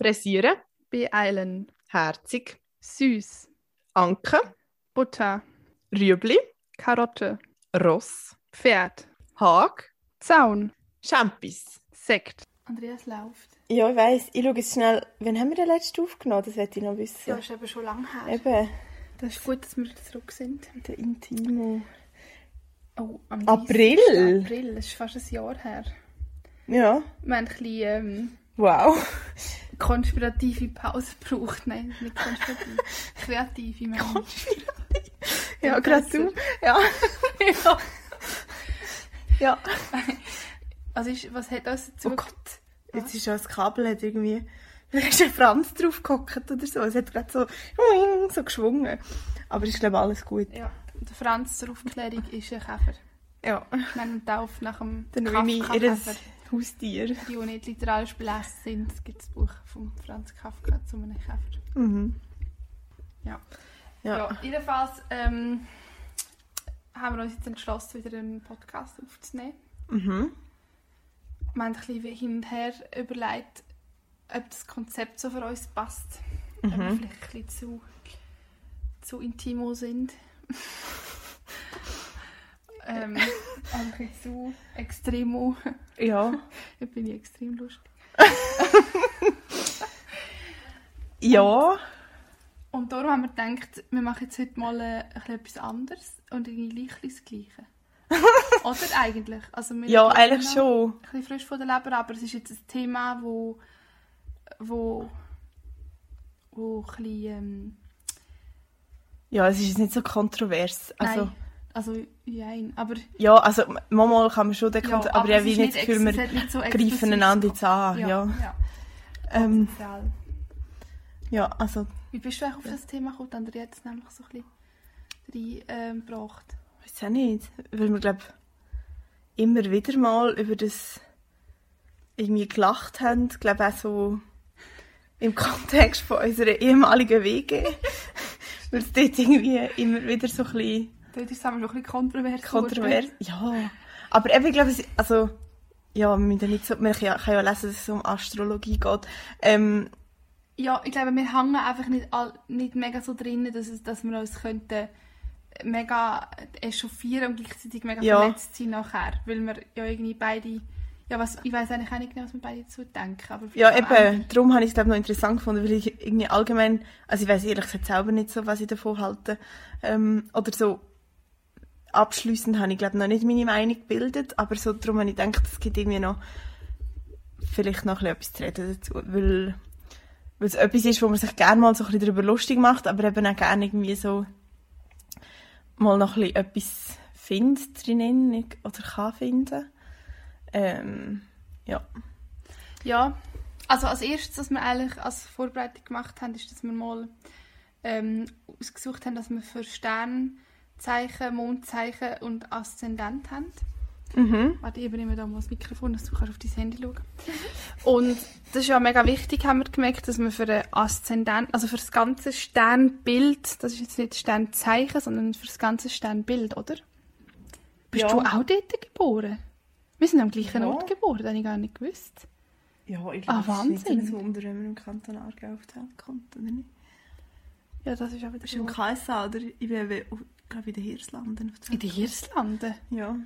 Pressieren, beeilen, herzig, süß, Anke, Butter, Rüebli, Karotte, Ross, Pferd, Hag, Zaun, Champis. Sekt. Andreas läuft. Ja, ich weiss. Ich schaue jetzt schnell, wann haben wir den letzten aufgenommen? Das möchte ich noch wissen. Ja, ist eben schon lange her. Eben, Das ist gut, dass wir zurück sind. der Intimo. Oh, am April? 30. April, das ist fast ein Jahr her. Ja, Wir haben ein bisschen ähm, wow. Konspirative Pause gebraucht. Nein, nicht konspirativ. Kreative, meine ich. Ja, Ja, gerade du. Ja. ja. ja. Also, ist, was hat uns dazu Oh Gott. Jetzt ist schon das Kabel hat irgendwie... Da ist ein Franz drauf gehockt oder so. Es hat gerade so, so geschwungen. Aber ist, glaube alles gut. Ja, der Franz zur Aufklärung ist ein Käfer. Ja. Wir nennen ihn nach dem Dann nehme ich ihr Kafka-Käfer. Haustier. Die, die nicht literarisch belässt sind, es gibt das Buch von Franz Kafka zu einem Käfer. Mhm. Ja. Ja. Ja, jedenfalls ähm, haben wir uns jetzt entschlossen, wieder einen Podcast aufzunehmen. Mhm. Wir haben ein bisschen hin und her überlegt, ob das Konzept so für uns passt. Ob wir Mhm. vielleicht ein bisschen zu, zu intimo sind. ähm, auch ein bisschen zu extremo. Ja. Da bin ich extrem lustig. Ja. Und darum haben wir gedacht, wir machen jetzt heute mal äh, etwas anderes und irgendwie gleich das Gleiche. Oder eigentlich? Also wir Ja, eigentlich schon. Ein bisschen frisch von der Leber, aber es ist jetzt ein Thema, wo, wo, wo ein bisschen, ähm, Ja, es ist jetzt nicht so kontrovers. Also, nein, also nein, aber ja, also manchmal kann man schon den ja, Kontro aber, ich habe nicht das Gefühl, wir so greifen einander jetzt an. Ja. Ja, ja. Ähm, ja, also, Wie bist du eigentlich auf das Thema gekommen? Andrea hat es nämlich so ein bisschen reingebracht. weiß auch nicht. Weil wir, glaube immer wieder mal über das irgendwie gelacht haben. Ich glaube auch so im Kontext von unserer ehemaligen WG. Weil es dort irgendwie immer wieder so ein bisschen Dort ist es aber noch ein bisschen kontrovers. kontrovers. Ja. Aber eben, ich glaube, also, ja, wir müssen nicht so, man kann ja, kann ja lesen, dass es um Astrologie geht. Ähm, Ja, ich glaube, wir hängen einfach nicht, all, nicht mega so drin, dass, es, dass wir uns könnten mega echauffieren und gleichzeitig mega Ja. verletzt sein nachher. Weil wir ja irgendwie beide... Ja, was, ich weiß eigentlich auch nicht genau, was wir beide dazu denken. Aber ja, eben, darum habe ich es, glaube noch interessant gefunden, weil ich irgendwie allgemein, also ich weiß ehrlich gesagt selber nicht so, was ich davon halte. Ähm, oder so, abschliessend habe ich, glaube noch nicht meine Meinung gebildet, aber so, darum habe ich gedacht, es gibt irgendwie noch vielleicht noch ein bisschen etwas zu reden dazu, weil, weil es etwas ist, wo man sich gerne mal so ein bisschen darüber lustig macht, aber eben auch gerne irgendwie so mal noch ein bisschen etwas findet drinnen oder kann finden. Ähm, ja. Ja, also als erstes, was wir eigentlich als Vorbereitung gemacht haben, ist, dass wir mal ähm, ausgesucht haben, dass wir für Sternzeichen, Mondzeichen und Aszendent haben. Mhm. Warte, ich übernehme da mal das Mikrofon, dass du kannst auf dein Handy schauen Und das ist ja mega wichtig, haben wir gemerkt, dass wir für den Aszendent, also für das ganze Sternbild, das ist jetzt nicht Sternzeichen, sondern für das ganze Sternbild, oder? Bist Ja. du auch dort geboren? Wir sind am gleichen Ja. Ort geboren, das habe ich gar nicht gewusst. Ja, ich Ah, glaube, es ist nicht so Wahnsinn. ein Wunder, wenn man im Kanton Aargau auf die Welt kommt, oder nicht? Ja, das ist auch wieder Bist du im. KSA, oder? Ich bin, glaube in den Hirslanden. die In den Hirslanden. Ja.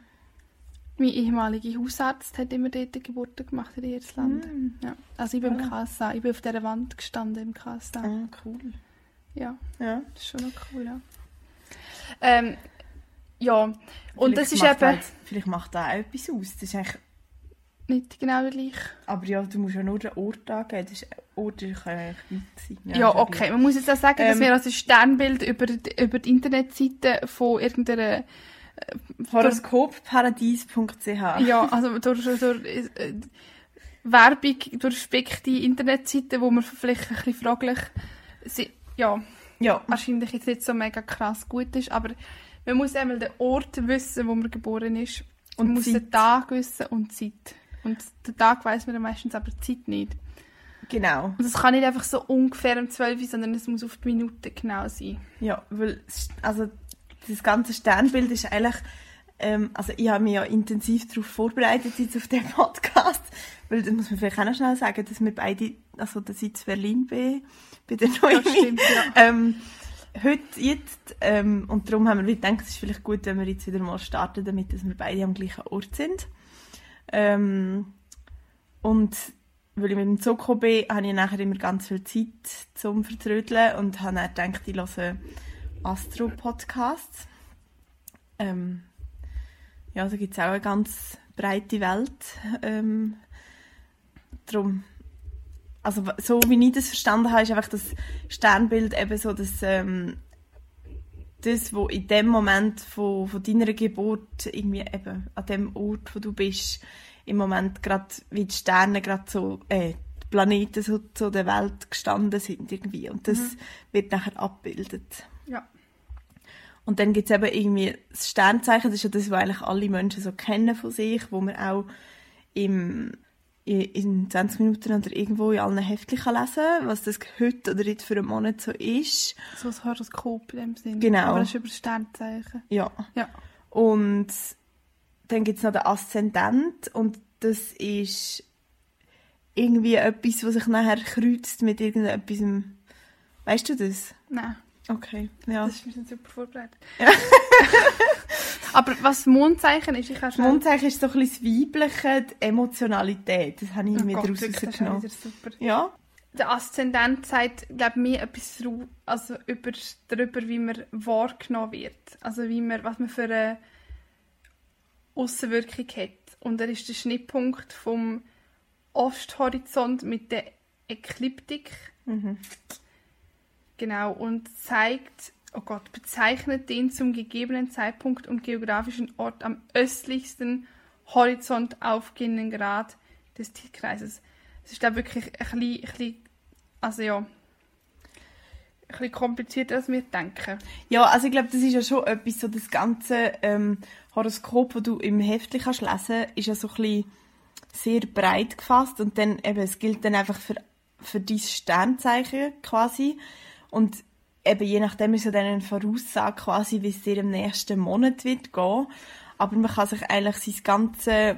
Mein ehemaliger Hausarzt hat immer dort Geburten gemacht, in den Hirslanden. Ja. Also ich bin im Voilà. KSA, ich bin auf dieser Wand gestanden im KSA. Ah, cool. Ja. Ja. Das ist schon noch cool, ja. Ähm, ja, und Vielleicht das ist eben halt- vielleicht macht da auch etwas aus. Das ist eigentlich, nicht genau der gleiche. aber ja, du musst ja nur den Ort angeben. Das ist, Ort kann ja eigentlich weit sein. Ja, ist okay. Man muss jetzt auch sagen, dass Ähm, wir also Sternbild über, die- über die Internetseite von irgendeiner, gleich. Horoskopparadies.ch ja, also durch, durch äh, Werbung, durch speckte Internetseiten, wo man vielleicht ein bisschen fraglich, si- ja, Ja. wahrscheinlich jetzt nicht so mega krass gut ist, aber man muss einmal den Ort wissen, wo man geboren ist. Und man muss Zeit. den Tag wissen und die Zeit. Und den Tag weiss man meistens, aber die Zeit nicht. Genau. Und es kann nicht einfach so ungefähr um 12 Uhr, sondern es muss auf die Minute genau sein. Ja, weil also das ganze Sternbild ist eigentlich, ähm, also ich habe mich ja intensiv darauf vorbereitet jetzt auf den Podcast, weil das muss man vielleicht auch noch schnell sagen, dass wir beide also dass ich in Berlin bin, bei der Noemi. Das stimmt, ja. ähm, heute, jetzt, ähm, und darum haben wir gedacht, es ist vielleicht gut, wenn wir jetzt wieder mal starten, damit dass wir beide am gleichen Ort sind. Ähm, und weil ich mit dem Zug bin, habe ich nachher immer ganz viel Zeit zum Vertrödeln und habe dann gedacht, ich höre Astro-Podcasts. Ähm, ja, da gibt es auch eine ganz breite Welt. Ähm, drum, also so wie ich das verstanden habe, ist einfach das Sternbild eben so, dass ähm, das, was in dem Moment von, von deiner Geburt irgendwie eben an dem Ort, wo du bist, im Moment gerade wie die Sterne gerade so, äh, die Planeten so zu der Welt gestanden sind irgendwie und das wird nachher abgebildet. Ja. Und dann gibt es eben irgendwie das Sternzeichen, das ist ja das, was eigentlich alle Menschen so kennen von sich, wo man auch im, in, in 20 Minuten oder irgendwo in allen Heftchen kann lesen kann, was das heute oder jetzt für einen Monat so ist. So ein Horoskop in dem Sinn. Genau. Aber das ist über das Sternzeichen. Ja. Ja. Und dann gibt es noch den Aszendent und das ist irgendwie etwas, was sich nachher kreuzt mit irgendetwas. Weißt du das? Nein, Okay, ja. das ist mir super vorbereitet. Aber was Mondzeichen ist, ich kann schnell... Mondzeichen ist so ein bisschen das Weibliche, die Emotionalität. Das habe ich Oh mir Gott, daraus das ist super. Ja. Der Aszendent sagt, glaube mir etwas also über, darüber, wie man wahrgenommen wird. Also wie man, was man für eine Aussenwirkung hat. Und er ist der Schnittpunkt vom Osthorizont mit der Ekliptik. Mhm. Genau, und zeigt, oh Gott, bezeichnet den zum gegebenen Zeitpunkt und geografischen Ort am östlichsten Horizont aufgehenden Grad des Tierkreises. Es ist da wirklich ein bisschen, ein bisschen, also ja, ein bisschen komplizierter, als wir denken. Ja, also ich glaube, das ist ja schon etwas, so das ganze ähm, Horoskop, das du im Heftchen kannst lesen, ist ja so ein bisschen sehr breit gefasst und dann eben, es gilt dann einfach für, für dein Sternzeichen quasi und eben je nachdem ist ja dann eine Voraussage quasi, wie es dir im nächsten Monat wird gehen, aber man kann sich eigentlich sein ganze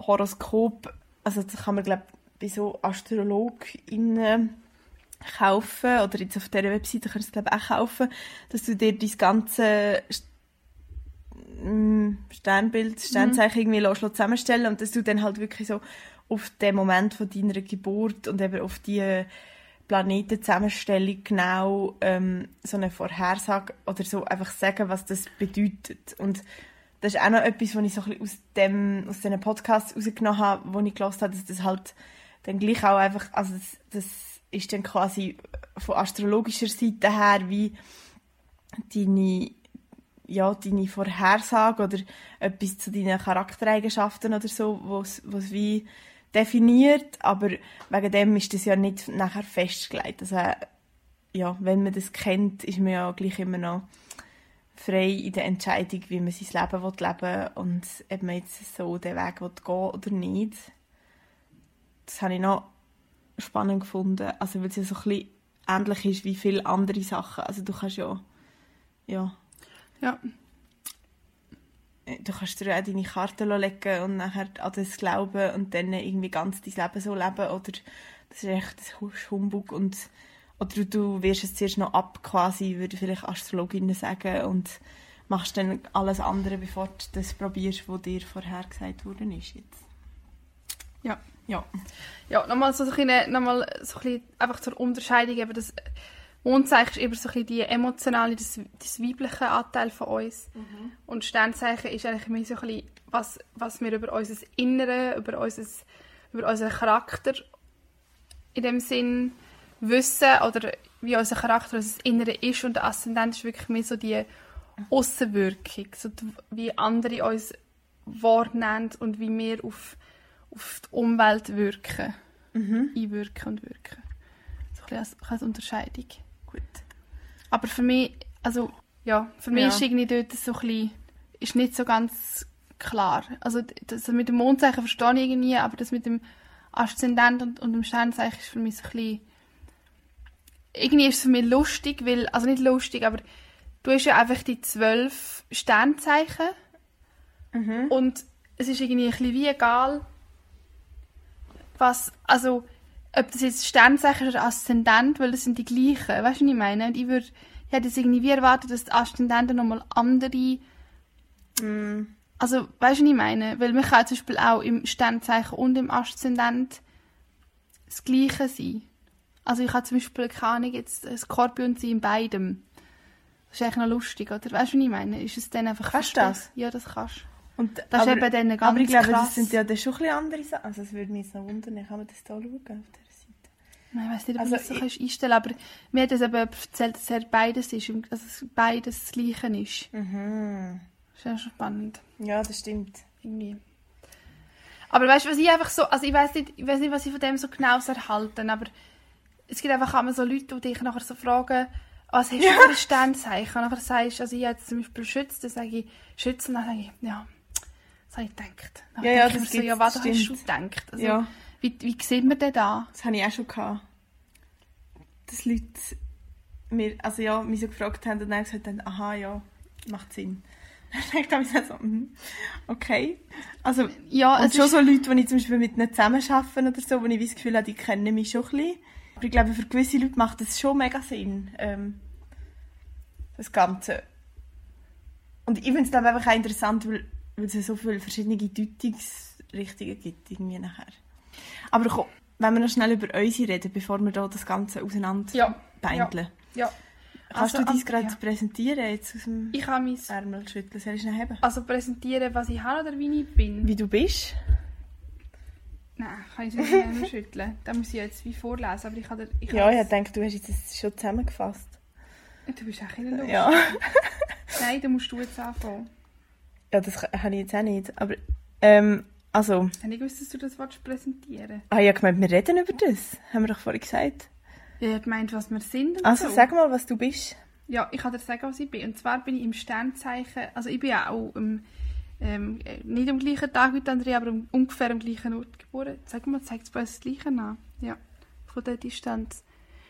Horoskop, also das kann man glaube bei so AstrologInnen kaufen oder jetzt auf dieser Webseite kannst du es glaube auch kaufen, dass du dir dein ganze mm, Sternbild, Sternzeichen irgendwie lässt, lässt zusammenstellen und dass du dann halt wirklich so auf den Moment von deiner Geburt und eben auf die Planetenzusammenstellung genau ähm, so eine Vorhersage oder so einfach sagen, was das bedeutet. Und das ist auch noch etwas, was ich so ein bisschen aus, dem, aus diesen Podcasts rausgenommen habe, wo ich gelesen habe, dass das halt dann gleich auch einfach, also das, das ist dann quasi von astrologischer Seite her wie deine, ja, deine Vorhersage oder etwas zu deinen Charaktereigenschaften oder so, was was wie definiert, aber wegen dem ist das ja nicht nachher festgelegt. Also, ja, wenn man das kennt, ist man ja gleich immer noch frei in der Entscheidung, wie man sein Leben will leben und ob man jetzt so den Weg will gehen oder nicht. Das habe ich noch spannend gefunden, also weil es ja so ein bisschen ähnlich ist wie viele andere Sachen. Also du kannst ja, ja, Ja, du kannst dir auch deine Karte legen und nachher an das glauben und dann irgendwie ganz dein Leben so leben oder das ist echt das ist Humbug und oder du wirst es zuerst noch ab quasi, würde vielleicht Astrologinnen sagen und machst dann alles andere, bevor du das probierst, was dir vorher gesagt worden ist jetzt. Ja. Ja. Ja, nochmal so ein bisschen, nochmal so ein bisschen einfach zur Unterscheidung, eben das Mondzeichen ist eben so ein bisschen die emotionale, das, das weibliche Anteil von uns. Und Sternzeichen ist eigentlich mehr so ein bisschen, was, was wir über unser Innere, über, unser, über unseren Charakter in dem Sinn wissen oder wie unser Charakter, unser Innere ist. Und der Aszendent ist wirklich mehr so die Aussenwirkung, so die, wie andere uns wahrnehmen und wie wir auf, auf die Umwelt wirken. Einwirken und wirken. So ein bisschen als, als Unterscheidung. Gut. Aber für mich, also ja, für mich Ja. ist irgendwie dort so ein bisschen, ist nicht so ganz klar. Also das mit dem Mondzeichen verstehe ich irgendwie, aber das mit dem Aszendent und, und dem Sternzeichen ist für mich so ein bisschen, irgendwie ist es für mich lustig, weil, also nicht lustig, aber du hast ja einfach die zwölf Sternzeichen und es ist irgendwie ein bisschen wie egal, was, also ob das jetzt Sternzeichen oder Aszendent, weil das sind die gleichen. Weißt du, was ich meine? Und ich würde, ich hätte jetzt irgendwie wie erwartet, dass die Aszendenten nochmal andere, Mm. also, weißt du, was ich meine? Weil man kann zum Beispiel auch im Sternzeichen und im Aszendent das Gleiche sein. Also, ich habe zum Beispiel, keine Ahnung, jetzt Skorpion sein in beidem. Das ist eigentlich noch lustig, oder? Weißt du, was ich meine? Ist es dann einfach Kannst du das? Ja, das kannst du. Und, Das ist eben dann ganz aber ich glaube, krass. das sind ja dann schon ein bisschen andere Sachen. Also es würde mich jetzt noch wundern, kann man das da schauen auf dieser Seite? Nein, Ich weiß nicht, ob Also ich das so ich- kannst einstellen aber mir hat das eben erzählt, dass er beides ist, und dass es beides das Gleiche ist. Mhm. Das ist ja schon spannend. Ja, das stimmt. Irgendwie. Aber weißt du, was ich einfach so, also ich weiß nicht, ich weiß nicht, was ich von dem so genau so erhalten, aber es gibt einfach immer so Leute, die dich nachher so fragen, was hast du für ein Sternzeichen? Und nachher sagst du, also ich habe zum Beispiel Schütze, dann sage ich Schütze, und dann sage ich, ja, das habe ich gedacht. Dann Ja, ja, ich das mir so, ja, was hast du gedacht? Also, Ja. wie, wie sieht man denn da? Das habe ich auch schon gehabt. Dass Leute mir, also ja, mich so gefragt haben und dann gesagt haben, aha, ja, macht Sinn. Dann denke ich so, mhm, okay. Also, Ja, und es schon ist- so Leute, die ich zum Beispiel mit ihnen zusammenarbeite oder so, wo ich das Gefühl habe, die kennen mich schon ein bisschen. Aber ich glaube, für gewisse Leute macht das schon mega Sinn, ähm, das Ganze. Und ich finde es glaube ich, einfach auch interessant, weil, weil es ja so viele verschiedene Deutungsrichtungen gibt irgendwie nachher. Aber komm, wenn wir noch schnell über unsere reden, bevor wir da das Ganze auseinander Ja, beindeln. ja. Kannst Also, du dies ah, gerade ja. präsentieren, jetzt aus dem Ich kann mein, Ärmel schütteln? Soll ich schnell haben? also präsentieren, was ich habe oder wie ich bin. Wie du bist? Nein, kann ich nicht mehr schütteln. Da muss ich jetzt wie vorlesen, aber ich dir... Ich Ja, ich denke, du hast jetzt das schon zusammengefasst. Du bist auch in der Luft. Ja. Nein, dann musst du jetzt anfangen. Ja, das habe ich jetzt auch nicht. Aber, ähm, also, Ich habe nicht gewusst, dass du das willst präsentieren ah, ja, gemeint, wir reden über das. Haben wir doch vorhin gesagt. Ja, ich gemeint, was wir sind Also, so. sag mal, was du bist. Ja, ich kann dir sagen, was ich bin. Und zwar bin ich im Sternzeichen... Also ich bin ja auch im, ähm, äh, nicht am gleichen Tag wie Andrea, aber um, ungefähr am gleichen Ort geboren. Sag mal, zeigt es bei uns das Gleiche an? Ja, von der Distanz.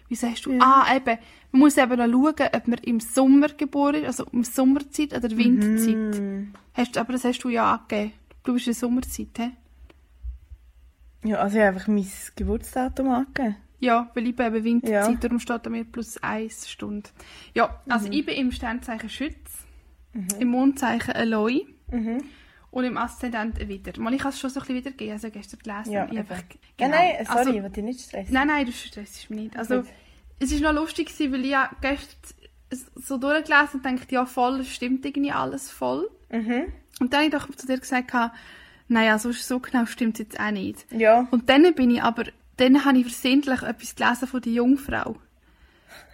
Wie sagst du? Ja. Ah, eben. Man muss eben noch schauen, ob man im Sommer geboren ist, also um Sommerzeit oder Winterzeit. Mm. Hast, aber das hast du ja angegeben. Du bist in der Sommerzeit, hä? Ja, also ich habe einfach mein Geburtsdatum angegeben. Ja, weil ich bin eben Winterzeit, Ja. darum steht da mir plus 1 Stunde. Ja, also ich bin im Sternzeichen Schütz, im Mondzeichen Eloi Mhm. Und im Aszendent wieder. Ich habe es schon so ein bisschen wiedergegeben, also gestern gelesen. Ja, ich einfach, Ja, genau. nein, sorry, Also, ich will dich nicht stressen. nein, nein, du stressst mich nicht. Also, es war noch lustig, gewesen, weil ich ja gestern so durchgelesen und dachte, ja voll, stimmt irgendwie alles voll. Mhm. Und dann habe ich doch zu dir gesagt, naja, so, so genau stimmt es jetzt auch nicht. Ja. Und dann bin ich aber, dann habe ich versehentlich etwas gelesen von der Jungfrau.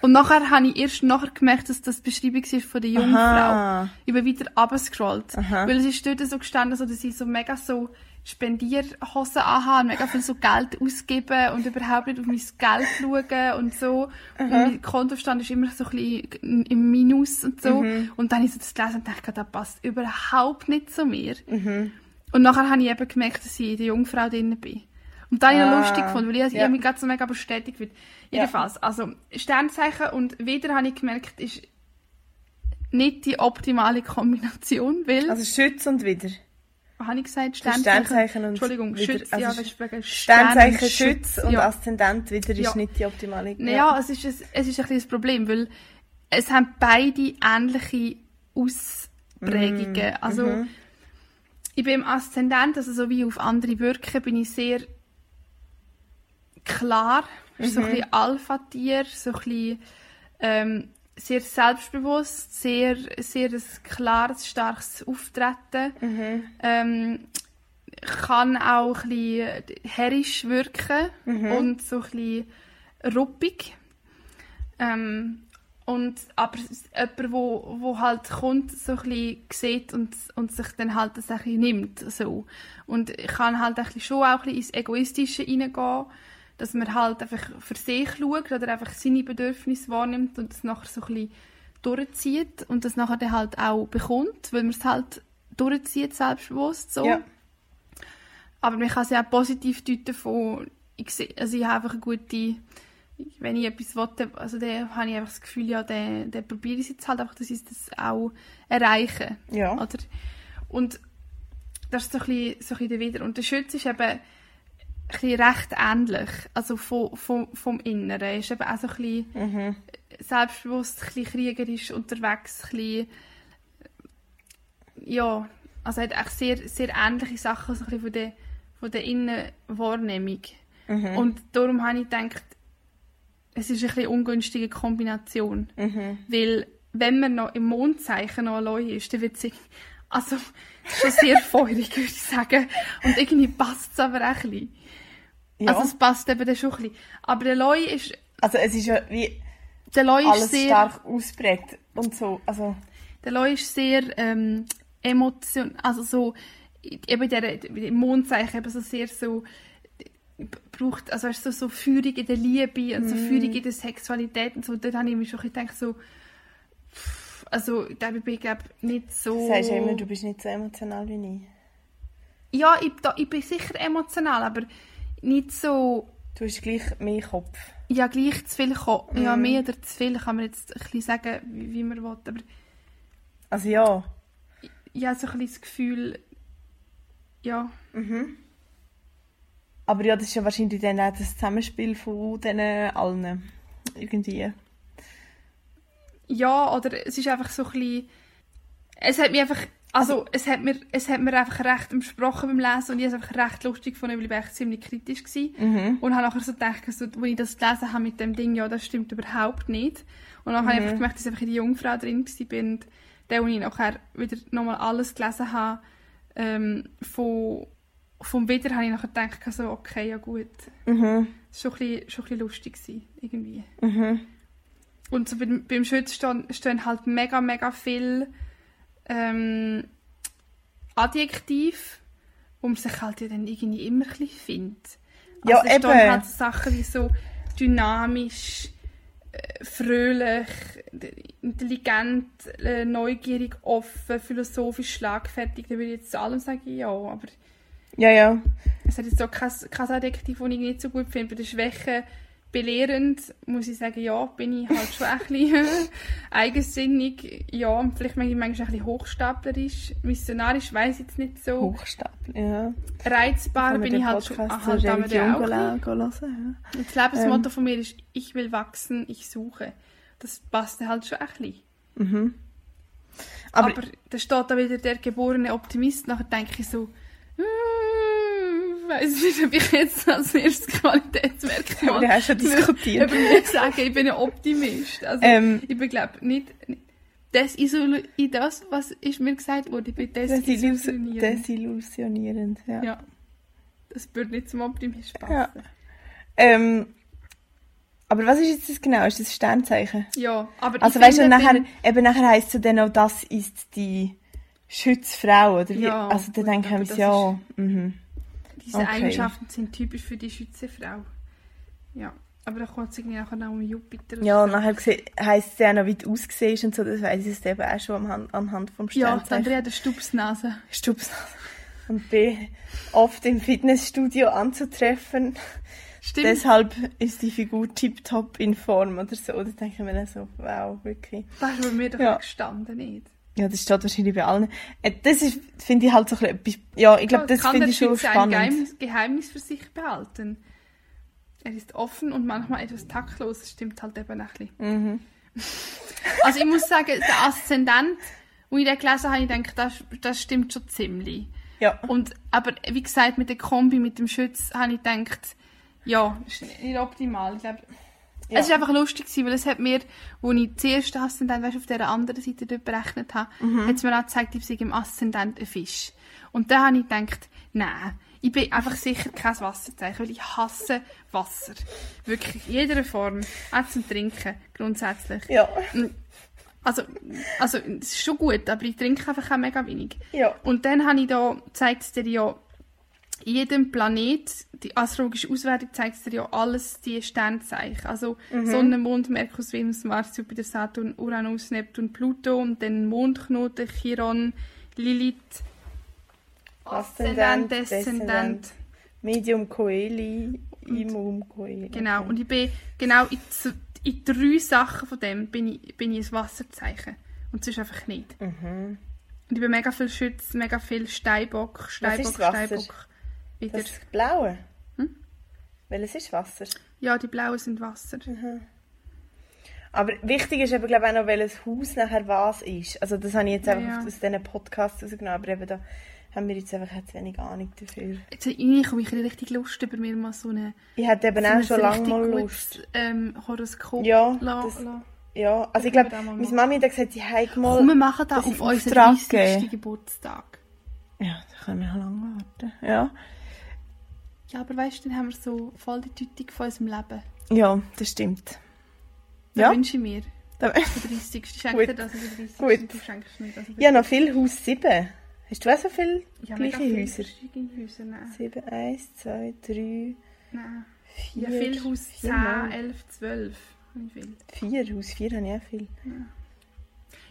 Und nachher habe ich erst nachher gemerkt, dass das die Beschreibung ist von der Jungfrau. Aha. Ich bin wieder runtergescrollt. Aha. Weil es ist dort so gestanden, so, dass ich so mega so Spendierhosen anhabe, mega viel so Geld ausgeben und überhaupt nicht auf mein Geld schauen und so. Und mein Kontostand ist immer so ein bisschen im Minus und so. Mhm. Und dann habe ich so das gelesen und dachte, das passt überhaupt nicht zu mir. Mhm. Und nachher habe ich eben gemerkt, dass ich in der Jungfrau drin bin. Und da habe ich noch Ah, lustig gefunden, weil ich, ich ja. mich gerade so mega bestätigt wird. Jedenfalls, also Sternzeichen und wieder habe ich gemerkt, ist nicht die optimale Kombination, weil, Also Schütz und wieder. was habe ich gesagt, Sternzeichen, Sternzeichen, und Entschuldigung, wieder. Schütz, also ja, wegen Sternzeichen Schütz und ja. Aszendent wieder Ja. ist nicht die optimale. Naja, es ist, ein, es ist ein das Problem, weil es haben beide ähnliche Ausprägungen. Also, mhm. ich bin im Aszendent, also so wie auf andere wirken, bin ich sehr klar. So ein bisschen Alpha-Tier, so ein bisschen ähm, sehr selbstbewusst, sehr, sehr ein klares, starkes Auftreten. Ähm, kann auch ein bisschen herrisch wirken und so ein bisschen ruppig. Ähm, und, aber jemand, wo, wo halt kommt, so ein bisschen sieht und, und sich dann halt das ein bisschen nimmt. So. Und ich kann halt ein bisschen schon auch ein bisschen ins Egoistische reingehen, dass man halt einfach für sich schaut oder einfach seine Bedürfnisse wahrnimmt und das nachher so ein bisschen durchzieht und das nachher dann halt auch bekommt, weil man es halt durchzieht, selbstbewusst so. Ja. Aber man kann es ja auch positiv deuten von, ich, seh, also ich habe einfach eine gute, wenn ich etwas will, also dann habe ich einfach das Gefühl, ja, dann, dann probiere ich es jetzt halt einfach, dass ich das auch erreiche. Ja. Oder? Und das ist so ein bisschen, so ein bisschen der Wieder. Und der Schütz ist eben, bisschen recht ähnlich. Also vom, vom, vom Inneren. Er ist eben auch so ein bisschen Mhm. selbstbewusst, ein bisschen kriegerisch unterwegs, ein bisschen, ja, also er hat echt sehr, sehr ähnliche Sachen, so ein bisschen von der, von der Innenwahrnehmung. Mhm. Und darum habe ich gedacht, es ist eine bisschen ungünstige Kombination. Mhm. Weil, wenn man noch im Mondzeichen noch ist, dann wird es also, schon sehr feurig, würde ich sagen. Und irgendwie passt es aber auch ein bisschen. Ja. Also, es passt eben dann schon ein bisschen. Aber der Leu ist, Also es ist ja wie der Leu ist sehr, stark ausprägt und so. Also, der Leu ist sehr, ähm, emotion, also so, eben der, Mondzeichen eben so sehr so, braucht, also weißt, so, so Führung in der Liebe und so Führung in der Sexualität und so, dort habe ich mir schon ein bisschen gedacht, so, also, da bin ich, glaube nicht so... du sagst ja immer, du bist nicht so emotional wie ich. Ja, ich, da, ich bin sicher emotional, aber nicht so... Du hast gleich mehr Kopf. Ja, gleich zu viel... Ko Mhm. Ja, mehr oder zu viel kann man jetzt ein bisschen sagen, wie, wie man will, aber Also ja. habe so ein bisschen das Gefühl... Ja, Aber ja, das ist ja wahrscheinlich dann auch das Zusammenspiel von denen allen. Irgendwie. ja, oder es ist einfach so ein bisschen... Es hat mich einfach... Also, es hat mir, es hat mir einfach recht entsprochen beim Lesen und ich habe es einfach recht lustig gefunden, weil ich echt ziemlich kritisch war. Und habe nachher so gedacht, als ich das gelesen habe mit dem Ding, ja, das stimmt überhaupt nicht. Und dann habe ich einfach gemerkt, dass ich einfach in die Jungfrau drin war und dann, als ich nachher wieder nochmal alles gelesen habe, ähm, von, vom Wieder, habe ich nachher gedacht, so, okay, ja gut. Mhm. Das war schon ein bisschen, schon ein bisschen lustig, gewesen, irgendwie. Mhm. Und so beim, beim Schütz stehen, stehen halt mega, mega viel ähm, Adjektiv, wo man sich halt ja dann irgendwie immer ein bisschen findet. Ja, also, es stehen eben. halt so Sachen wie so dynamisch, äh, fröhlich, intelligent, äh, neugierig, offen, philosophisch, schlagfertig. Da würde ich jetzt zu allem sagen, ja, aber Ja, ja. es hat jetzt so kein, kein Adjektiv, das ich nicht so gut finde. Bei der Schwäche belehrend muss ich sagen, ja, bin ich halt schon ein bisschen eigensinnig. Ja, und vielleicht manchmal, manchmal ein bisschen hochstaplerisch. Missionarisch weiß ich jetzt nicht so. Hochstapel, ja. Reizbar bin ich halt schon. Podcast da wir den Religion auch. hören, Und Das Lebensmotto von mir ist, ich will wachsen, ich suche. Das passt halt schon ein bisschen. ja. Mhm. Aber, Aber, da steht da wieder der geborene Optimist. Nachher denke ich so, ich weiß nicht, ob ich jetzt als erstes Qualitätsmerkmal wir haben schon diskutiert. über mich sagen, ich bin ein Optimist. Also, Ähm. ich bin, glaube nicht desillu in das, was ist mir gesagt wurde. Ich bin Desillus desillusioniert. desillusionierend, ja. Ja. Das würde nicht zum Optimist passen. Ja. Ähm, aber was ist jetzt das genau? Ist das Sternzeichen? Ja, aber Also ich weißt du, nachher, eben nachher heisst es dann auch, das ist die Schutzfrau, oder wie? Ja, also dann denke ich ja, mhm. Diese Okay. Eigenschaften sind typisch für die Schützefrau. Ja, aber da kommt es irgendwie noch um Jupiter. Ja, und so. nachher heisst es ja auch noch, wie du aussiehst und so, das weiss ich jetzt eben auch schon anhand, vom Ja, Sternzeichen. Andrea hat eine Stupsnase. Stups. Und bin oft im Fitnessstudio anzutreffen. Stimmt. Deshalb ist die Figur tiptop in Form oder so. Da denke ich mir dann so, wow, wirklich. Das ist bei mir doch Ja. gestanden, nicht? Ja, das steht wahrscheinlich bei allen. Äh, Das ist, finde ich halt so ein bisschen, etwas- ja, ich glaube, das Kann finde ich schon spannend. Geheimnis, Geheimnis für sich behalten? Er ist offen und manchmal etwas taktlos. Das stimmt halt eben ein bisschen. Mhm. Also ich muss sagen, der Aszendent, wo ich den gelesen habe, ich denke, das, das stimmt schon ziemlich. Ja. Und, aber wie gesagt, mit der Kombi, mit dem Schütz, habe ich gedacht, ja, ist nicht optimal. Ich glaube, Ja. Es war einfach lustig, weil es hat mir, wo ich zuerst Aszendent weißt, auf der anderen Seite dort berechnet habe, Mhm. hat es mir auch gezeigt, ich sei im Aszendent ein Fisch. Und da habe ich gedacht, nein, ich bin einfach sicher kein Wasserzeichen, weil ich hasse Wasser. Wirklich, in jeder Form. Auch zum Trinken, grundsätzlich. Ja. Also, also, es ist schon gut, aber ich trinke einfach auch mega wenig. Ja. Und dann habe ich da, zeigt es dir ja, jedem Planet, die astrologische Auswertung zeigt es dir ja alles die Sternzeichen. Also Sonne, Mond, Merkur, Venus, Mars, Jupiter, Saturn, Uranus, Neptun, Pluto und dann Mondknoten, Chiron, Lilith, Aszendent. Descendant. Medium Coeli, Imum Coeli. Genau. Und ich bin genau in, in drei Sachen von dem bin ich, bin ich ein Wasserzeichen. Und sonst einfach nicht. Mhm. Und ich bin mega viel Schütz, mega viel Steinbock, Steinbock, ist? Steinbock. Wieder. Das Blaue. Welches ist Wasser? Ja, die blauen sind Wasser. Aber wichtig ist eben, glaube ich, auch noch, welches Haus nachher was ist. Also das habe ich jetzt Ja, einfach ja. aus diesen Podcasts rausgenommen, aber eben da haben wir jetzt einfach jetzt wenig Ahnung dafür. Jetzt irgendwie komme ich richtig Lust, über mir mal so eine Ich hätte eben so auch schon lange mal gutes, Lust. Ähm, Horoskop Ja, la, das- la. Ja, also ich glaube, meine. Mami hat gesagt, sie hat mal... Komm, wir machen das das auf unseren Auftrag 30. geben. Geburtstag. Ja, da können wir lange warten. Ja. Ja, aber weißt du, dann haben wir so voll die Tüte von unserem Leben. ja, das stimmt. Das Ja. wünsche ich mir. Da- Der 30. Ich schenke Gut. dir das an der 30. Gut. und Du schenkst mir das Ja, noch viel Haus 7. Hast du auch so viele Ja, gleiche Häuser? Häuser. Nein. 7, 1, 2, 3, Nein. 4. Ja, viel Haus 10, neun. 11, 12. Wie viel? 4, Haus 4 habe ich auch viel.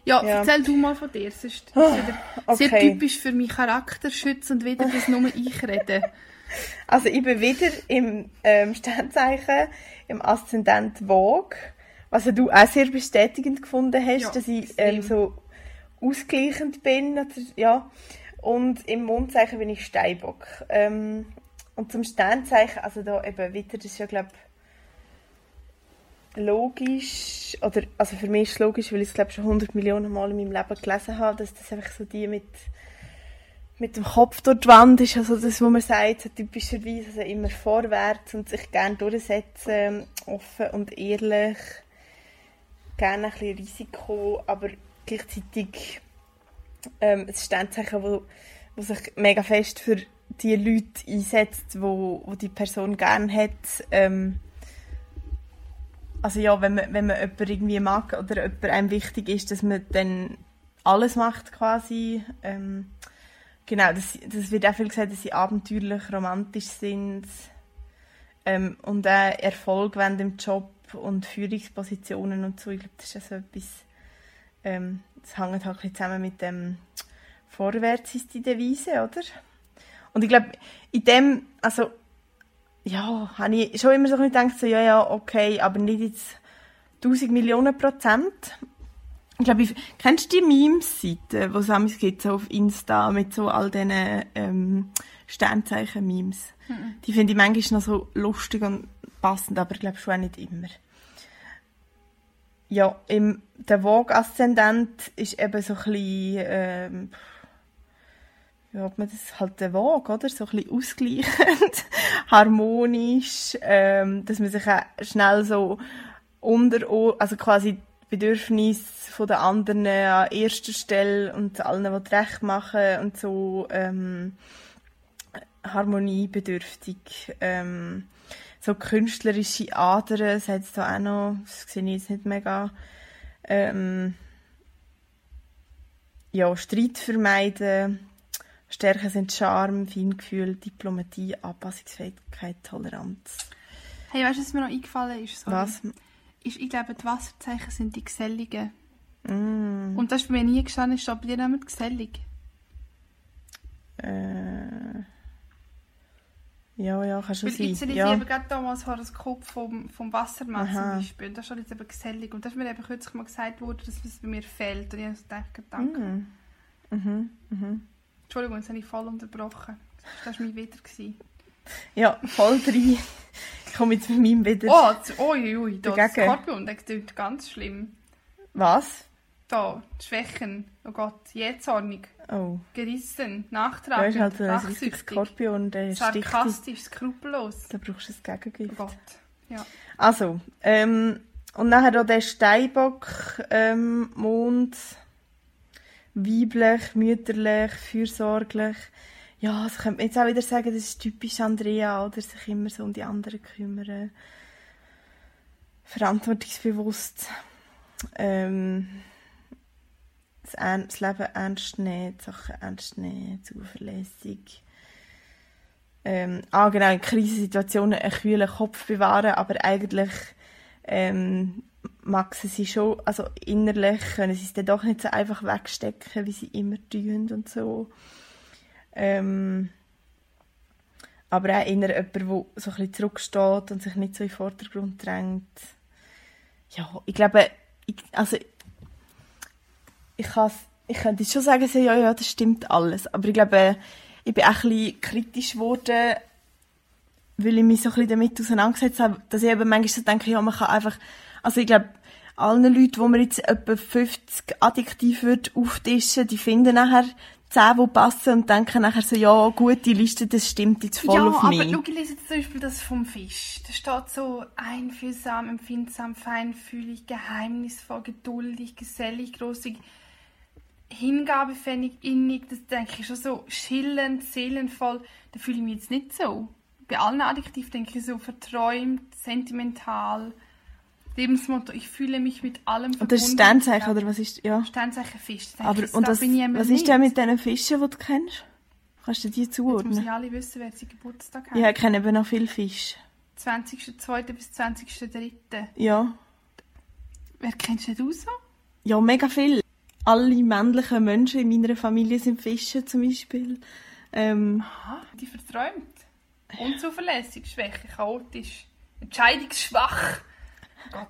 Ja, Ja. erzähl du mal von dir. Es ist Oh, wieder sehr okay. typisch für meinen Charakter schützen und wieder, dass nur ich rede. Also ich bin wieder im ähm, Sternzeichen, im Aszendent Vogue, was du auch sehr bestätigend gefunden hast, Ja, dass ich ähm, so ausgleichend bin. Ja. Und im Mondzeichen bin ich Steinbock. Ähm, und zum Sternzeichen, also da eben wieder, das ist ja glaube logisch, oder also für mich ist es logisch, weil ich es glaube schon 100 Millionen Mal in meinem Leben gelesen habe, dass das einfach so die mit mit dem Kopf durch die Wand ist, also das, was man sagt, so typischerweise also immer vorwärts und sich gerne durchsetzen, offen und ehrlich, gerne ein bisschen Risiko, aber gleichzeitig ähm, ein Sternzeichen, wo, wo sich mega fest für die Leute einsetzt, wo, wo die Person gerne hat. Ähm, also ja, wenn man, wenn man jemanden irgendwie mag oder jemand einem wichtig ist, dass man dann alles macht quasi. Ähm, genau, das, das wird auch viel gesagt, dass sie abenteuerlich, romantisch sind ähm, und auch Erfolg wollen im Job und Führungspositionen und so. Ich glaube, das ist auch so etwas, ähm, das hängt halt ein zusammen mit dem Vorwärts ist die Devise, oder? Und ich glaube, in dem, also ja, habe ich schon immer so gedacht, so, ja, ja, okay, aber nicht jetzt 1000 Millionen Prozent. Ich glaube, ich, kennst du die Memes-Seiten, die es gibt, so auf Insta, mit so all diesen ähm, Sternzeichen-Memes? Die finde ich manchmal noch so lustig und passend, aber ich glaube schon auch nicht immer. Ja, im, der Vogue-Aszendent ist eben so ein bisschen, ähm, wie hat man das, halt der Vogue, oder? So ein bisschen ausgleichend, harmonisch, ähm, dass man sich auch schnell so unter, also quasi die Bedürfnisse von den anderen an erster Stelle und allen, die recht machen und so, ähm, harmoniebedürftig, ähm, so künstlerische Adern, das hat es da auch noch, das sehe ich jetzt nicht mega, ähm, ja, Streit vermeiden, Stärken sind Charme, Feingefühl, Diplomatie, Anpassungsfähigkeit, Toleranz. Hey, weißt du, was mir noch eingefallen ist? Sorry. Was? Ist, ich glaube, die Wasserzeichen sind die Geselligen. Mm, Und das ist bei mir nie gestanden, ist bei dir jemand gesellig? äh, ja, ja, kann schon Weil jetzt sein. lese Ja. ich eben gerade damals das Horoskop vom, vom Wassermann Aha. zum Beispiel. Und da steht jetzt eben gesellig. Und da ist mir eben kürzlich mal gesagt worden, dass es bei mir fehlt. Und ich habe so gedacht, danke. Mhm. Mhm. Mhm. Entschuldigung, jetzt habe ich voll unterbrochen. Das war mein Wieder. gewesen. Ja, voll drin. Ich komme jetzt mit meinem wieder. Oh, das- ui, ui, da, das. Skorpion, das klingt ganz schlimm. Was? Da, Schwächen. Oh Gott, jähzornig, Oh. gerissen, nachtragend, ist halt ein Skorpion, der sarkastisch, skrupellos. Da brauchst du ein Oh Gegengift. Gott. Ja. Also, ähm, und nachher auch der Steinbock, ähm, Mond, weiblich, mütterlich, fürsorglich. Ja, das könnte man jetzt auch wieder sagen, das ist typisch Andrea, oder? Sich immer so um die anderen kümmern. Verantwortungsbewusst. Ähm, das, Ern- das Leben ernst nehmen, die Sachen ernst nehmen, zuverlässig. Ähm, ah, genau, in Krisensituationen einen kühlen Kopf bewahren, aber eigentlich ähm, mag sie sie schon, also innerlich können sie es dann doch nicht so einfach wegstecken, wie sie immer tun und so. Ähm, aber auch inner jemand, der so ein bisschen zurücksteht und sich nicht so in den Vordergrund drängt. Ja, ich glaube, ich, also ich, ich könnte schon sagen, ja, ja, das stimmt alles. Aber ich glaube, ich bin auch ein bisschen kritisch geworden, weil ich mich so ein bisschen damit auseinandergesetzt habe, dass ich eben manchmal so denke, ja, man kann einfach, also ich glaube, allen Leuten, wo man jetzt etwa 50 Adjektive würde auftischen, die finden nachher 10, die passen und denken nachher so, ja, gut, die Liste, das stimmt jetzt voll ja, auf mich. aber schau, ich lese jetzt zum Beispiel das vom Fisch. Da steht so einfühlsam, empfindsam, feinfühlig, geheimnisvoll, geduldig, gesellig, großzügig, hingabefähig, innig. Das denke ich schon so schillend, seelenvoll. Da fühle ich mich jetzt nicht so. Bei allen Adjektiven denke ich so verträumt, sentimental. Lebensmotto, ich fühle mich mit allem und das ist verbunden. Sternzeichen, oder was ist, ja. Sternzeichen Fisch. Aber, ich, und da das, was ist denn mit diesen Fischen, die du kennst? Kannst du die Jetzt muss zuordnen? ich alle wissen, wer sie Geburtstag haben. Ja, ich kenne eben noch viele Fische. 20.02. bis 20.03. Ja. Wer kennst du so? Ja, mega viel. Alle männlichen Menschen in meiner Familie sind Fische zum Beispiel. Ähm, Aha, die verträumt. Unzuverlässig, schwäche, chaotisch, entscheidungsschwach. Gott.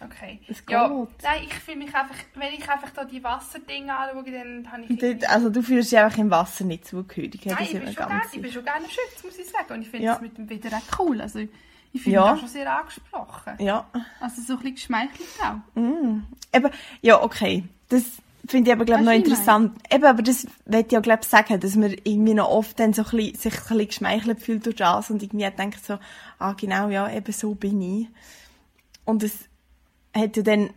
Okay. Es Ja, nein, ich fühle mich einfach, wenn ich einfach da die Wasserdinge anschaue, dann habe ich... dort, also du fühlst dich einfach im Wasser nicht zugehörig. Nein, ich bin, schon gerne, ich bin schon gerne Schütz, muss ich sagen. Und ich finde Ja. das mit dem Wieder auch cool. Also, ich finde Ja. das schon sehr angesprochen. Ja. Also so ein bisschen geschmeichelt auch. Mm. Eben, ja, okay. Das finde ich aber, glaube noch interessant. Eben, aber das ich ja, glaube sagen, dass man irgendwie noch oft dann so ein bisschen, sich ein bisschen geschmeichelt fühlt durch das und irgendwie denkt so, ah, genau, ja, eben so bin ich. Und es hat ja dann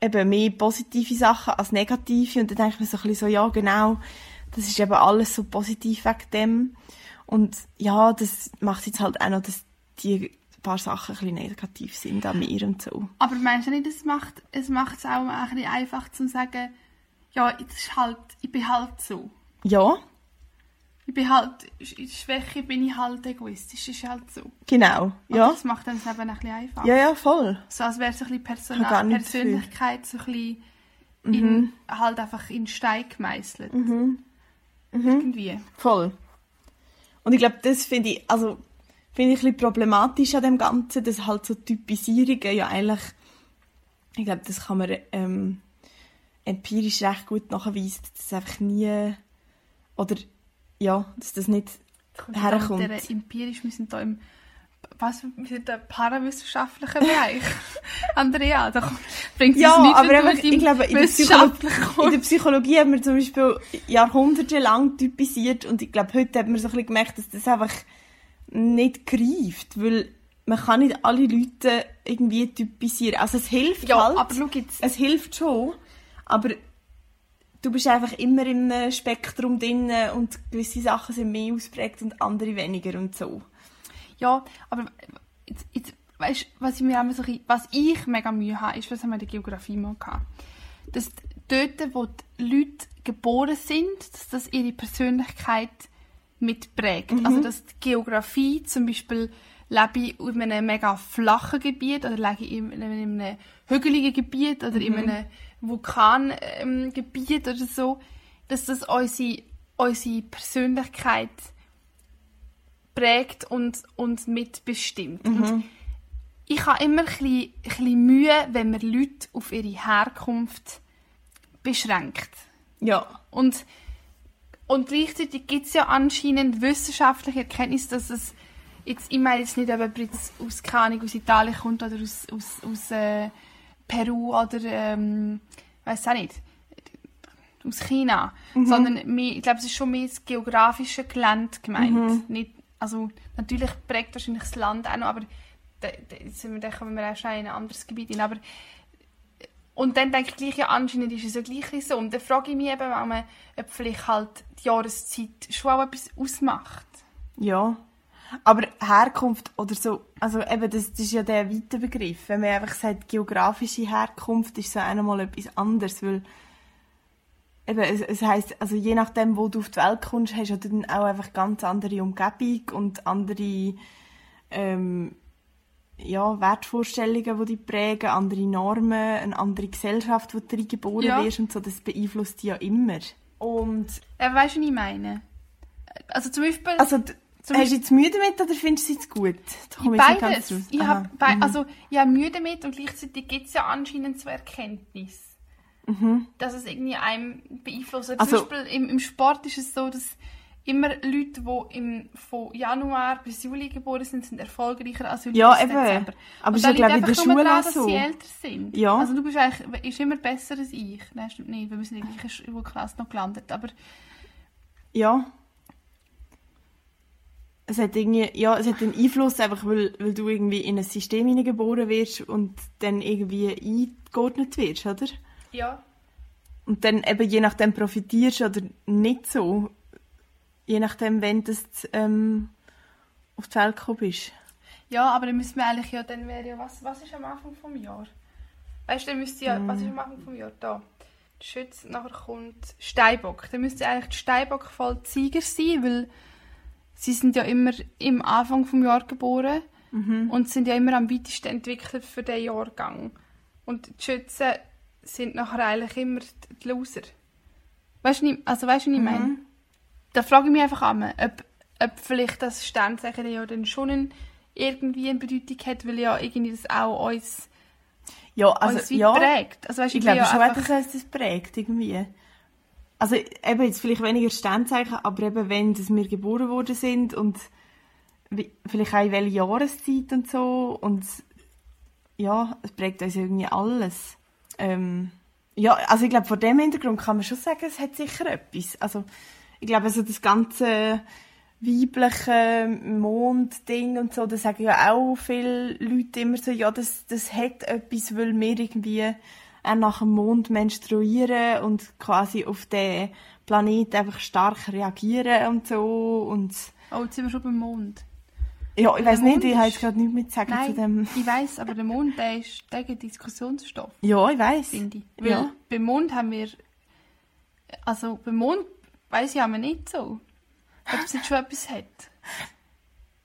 eben mehr positive Sachen als negative und dann denkt man so ein bisschen so, ja, genau, das ist eben alles so positiv wegen dem. Und ja, das macht jetzt halt auch noch, dass die paar Sachen ein bisschen negativ sind an mir und so. Aber meinst du nicht, es macht es macht es auch ein bisschen einfach zu sagen, ja, das ist halt, ich bin halt so. Ja, Ich bin halt, in Schwäche bin ich halt egoistisch, ist halt so. genau. Aber Ja, Das macht dann das Leben ein bisschen einfach. ja, ja, voll. So als wäre so ein bisschen Persona. Persönlichkeit so ein bisschen Mhm. in, halt einfach in Stein gemeißelt. Mhm. Irgendwie. Voll. Und ich glaube, das finde ich, also, finde ich ein bisschen problematisch an dem Ganzen, dass halt so Typisierungen ja eigentlich, ich glaube, das kann man ähm, empirisch recht gut nachweisen, dass das einfach nie, oder, ja, dass das nicht herkommt. Der empirisch, wir sind da im was, wir sind da im parawissenschaftlichen Bereich. Andrea, da bringt es Ja, nicht, aber wenn einfach, ich glaube, in der, in der. Psychologie haben wir zum Beispiel jahrhundertelang typisiert und ich glaube, heute hat man so ein bisschen gemerkt, dass das einfach nicht greift, weil man kann nicht alle Leute irgendwie typisieren. Also es hilft Ja, halt, aber schau jetzt. es hilft schon, aber du bist einfach immer im äh, Spektrum drin und gewisse Sachen sind mehr ausprägt und andere weniger und so. Ja, aber jetzt, jetzt, weißt, was ich mir immer so, was ich mega Mühe habe, ist, was haben wir in der Geografie mal gehabt, dass dort, wo die Leute geboren sind, dass das ihre Persönlichkeit mitprägt. Also, dass die Geografie zum Beispiel lebe ich in einem mega flachen Gebiet oder lebe ich in einem, in einem hügeligen Gebiet oder in einem Vulkangebiet oder so, dass das unsere, unsere Persönlichkeit prägt und, und mitbestimmt. Und ich habe immer ein bisschen, ein bisschen Mühe, wenn man Leute auf ihre Herkunft beschränkt. Ja. Und, und gleichzeitig gibt es ja anscheinend wissenschaftliche Erkenntnisse, dass es jetzt, ich meine jetzt nicht, ob jemand jetzt aus, keine aus Italien kommt oder aus, aus, aus äh, Peru oder, ähm, weiß auch nicht, aus China, sondern mehr, ich glaube, es ist schon mehr das geografische Gelände gemeint. Nicht, also natürlich prägt wahrscheinlich das Land auch noch, aber da, da, sind wir, da kommen wir auch schon in ein anderes Gebiet hin, aber und dann denke ich gleich, ja, anscheinend ist es ja gleich so. Und dann frage ich mich eben, ob vielleicht halt die Jahreszeit schon auch etwas ausmacht. Ja. Aber Herkunft oder so, also eben, das, das ist ja der weite Begriff. Wenn man einfach sagt, geografische Herkunft ist so einmal etwas anderes, weil eben, es, es heisst, also je nachdem, wo du auf die Welt kommst, hast du dann auch einfach ganz andere Umgebung und andere ähm, ja, Wertvorstellungen, die dich prägen, andere Normen, eine andere Gesellschaft, wo du drin geboren Ja. wirst und so, das beeinflusst dich ja immer. Und, Äh, weißt du, was ich meine? Also zum Beispiel... also, Zum hast du jetzt Mühe damit oder findest du es jetzt gut? Da ich Beides. Ich Aha. habe bei, Mhm. also, ich habe Mühe damit und gleichzeitig gibt es ja anscheinend so Erkenntnis, dass es irgendwie einem beeinflusst. Zum Also- Beispiel im, im Sport ist es so, dass immer Leute, die im, von Januar bis Juli geboren sind, sind erfolgreicher als Leute Ja, bis eben. Dezember. Aber Und ist ja, glaube ich, in der Schule daran, dass so. sie älter sind. Ja. Also du bist eigentlich ist immer besser als ich. Nein, stimmt nicht, wir sind in der gleichen Schulklasse noch gelandet. Aber Ja. Es hat irgendwie, ja, es hat einen Einfluss, einfach weil, weil du irgendwie in ein System hineingeboren wirst und dann irgendwie eingeordnet wirst, oder? ja, Und dann eben je nachdem profitierst oder nicht so. Je nachdem, wenn du ähm, auf die Welt gekommen bist. ja, aber dann müssen wir eigentlich ja, dann wäre ja, was, was ist am Anfang vom Jahr? Weißt du, dann müsste ja, was ist am Anfang vom Jahr? Da. Schütz, nachher kommt Steinbock. Dann müsste eigentlich die Steinbock voll Sieger sein, weil sie sind ja immer im Anfang vom Jahr geboren und sind ja immer am weitesten entwickelt für den Jahrgang. Und die Schützen sind nachher eigentlich immer die Loser. Weißt du, nicht- also weißt du, was ich meine? Da frage ich mich einfach an, ob, ob vielleicht das Sternzeichen ja dann schon ein, irgendwie eine Bedeutung hat, weil ja irgendwie das auch uns, Ja, uns also, weit ja. prägt. Also weißt, Ich bin glaube ja schon, einfach- dass es das prägt, irgendwie. Also eben jetzt vielleicht weniger Sternzeichen, aber eben wenn dass wir geboren worden sind und wie, vielleicht auch in welcher Jahreszeit und so und ja, es prägt uns irgendwie alles. Ähm, ja, also ich glaube, vor dem Hintergrund kann man schon sagen, es hat sicher etwas. Also ich glaube, also das ganze weibliche Mondding und so, da sagen ja auch viele Leute immer so, ja, das, das hat etwas, weil wir irgendwie auch nach dem Mond menstruieren und quasi auf den Planet einfach stark reagieren und so und Oh, jetzt sind wir schon beim Mond. ja, ich weiß nicht, ich habe jetzt gerade nichts mehr zu sagen zu Nein, dem. ich weiß, aber der Mond, der ist der Diskussionsstoff, Ja, ich weiß. finde ich. Weil Ja. beim Mond haben wir, also beim Mond weiß ich aber nicht so, ob es jetzt schon etwas hat.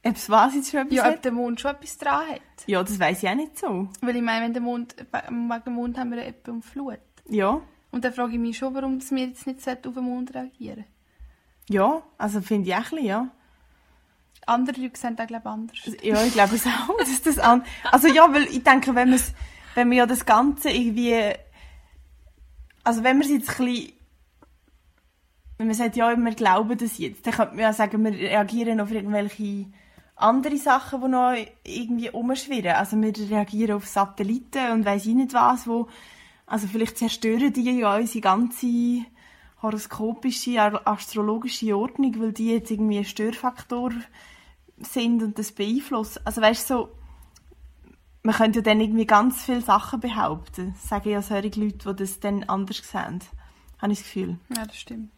Ob es was jetzt schon etwas Ja, ob hat? der Mond schon etwas dran hat. Ja, das weiß ich auch nicht so. Weil ich meine, wenn der Mond, wegen dem Mond haben wir ja etwa um Flut. Ja, Und dann frage ich mich schon, warum wir jetzt nicht auf den Mond reagieren ja, also finde ich auch ein bisschen, ja. Andere Leute sehen das, glaube ich, anders. Ja, ich glaube es auch. Dass das an also ja, weil ich denke, wenn, wenn man ja das Ganze irgendwie... Also wenn man es jetzt ein bisschen... Wenn man sagt, ja, wir glauben das jetzt, dann könnte man ja sagen, wir reagieren auf irgendwelche andere Sachen, die noch irgendwie umschwirren. Also wir reagieren auf Satelliten und weiss ich nicht was, wo... Also vielleicht zerstören die ja unsere ganze horoskopische, astrologische Ordnung, weil die jetzt irgendwie ein Störfaktor sind und das beeinflussen. Also weißt du, so, man könnte ja dann irgendwie ganz viele Sachen behaupten. Das sagen ja solche Leute, die das dann anders sehen. Habe ich das Gefühl. Ja, das stimmt.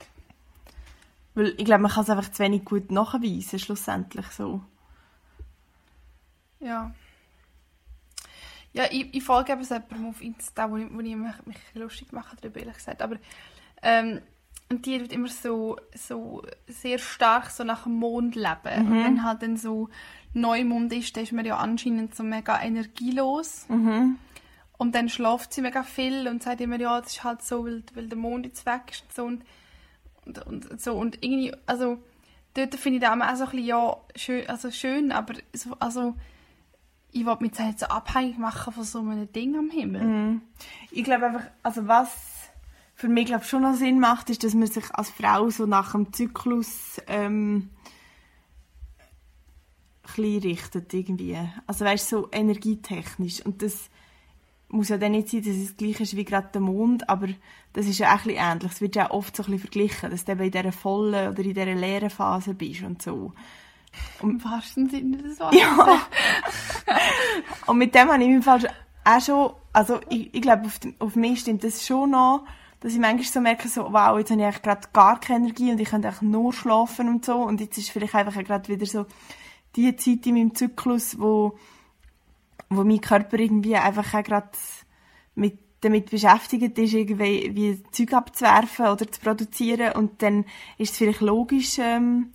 Weil ich glaube, man kann es einfach zu wenig gut nachweisen, schlussendlich so. Ja. Ja, ich, ich folge eben jemandem auf Insta, wo ich, wo ich mich, mich lustig mache darüber, ehrlich gesagt. Aber, ähm, und die tut immer so, so sehr stark so nach dem Mond leben. Und wenn halt dann so Neumond ist, dann ist man ja anscheinend so mega energielos. Und dann schläft sie mega viel und sagt immer, ja, das ist halt so, weil, weil der Mond jetzt weg ist und so. Und, und, und so. Und irgendwie, also, dort finde ich das auch so ein bisschen, ja, schön, also schön, aber so, also, ich will mich jetzt so abhängig machen von so einem Ding am Himmel. Ich glaube einfach, also was für mich glaub, schon noch Sinn macht, ist, dass man sich als Frau so nach dem Zyklus ähm, richtet irgendwie. Also weißt so energietechnisch. Und das muss ja dann nicht sein, dass es das gleiche ist wie gerade der Mond, aber das ist ja auch ein ähnlich. Es wird ja oft so ein verglichen, dass du eben in dieser vollen oder in dieser leeren Phase bist und so. Im wahrsten Sinne des Wortes. Ja. und mit dem habe ich im Fall auch schon, also ich, ich glaube, auf, auf mich stimmt das schon noch, dass ich manchmal so merke, so, wow, jetzt habe ich eigentlich gerade gar keine Energie und ich könnte eigentlich nur schlafen und so. Und jetzt ist vielleicht einfach gerade wieder so die Zeit in meinem Zyklus, wo, wo mein Körper irgendwie einfach auch gerade mit, damit beschäftigt ist, irgendwie wie Zeug abzuwerfen oder zu produzieren. Und dann ist es vielleicht logisch, ähm,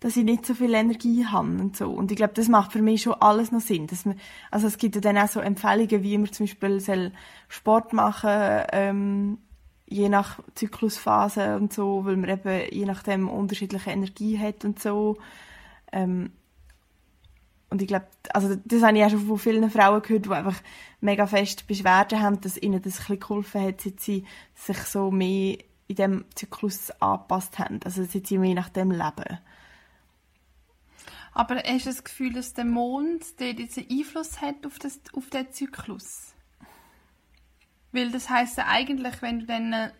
dass ich nicht so viel Energie habe und so. Und ich glaube, das macht für mich schon alles noch Sinn. Dass man, also es gibt ja dann auch so Empfehlungen, wie man zum Beispiel soll Sport machen ähm, je nach Zyklusphase und so, weil man eben je nachdem unterschiedliche Energie hat und so. Ähm, und ich glaube, also das habe ich auch schon von vielen Frauen gehört, die einfach mega fest Beschwerden haben, dass ihnen das ein geholfen hat, seit sie sich so mehr in dem Zyklus angepasst haben. Also dass sie je nach dem leben. Aber hast du das Gefühl, dass der Mond jetzt einen Einfluss hat auf, das, auf den Zyklus? Weil das heisst ja eigentlich, wenn du dann... äh,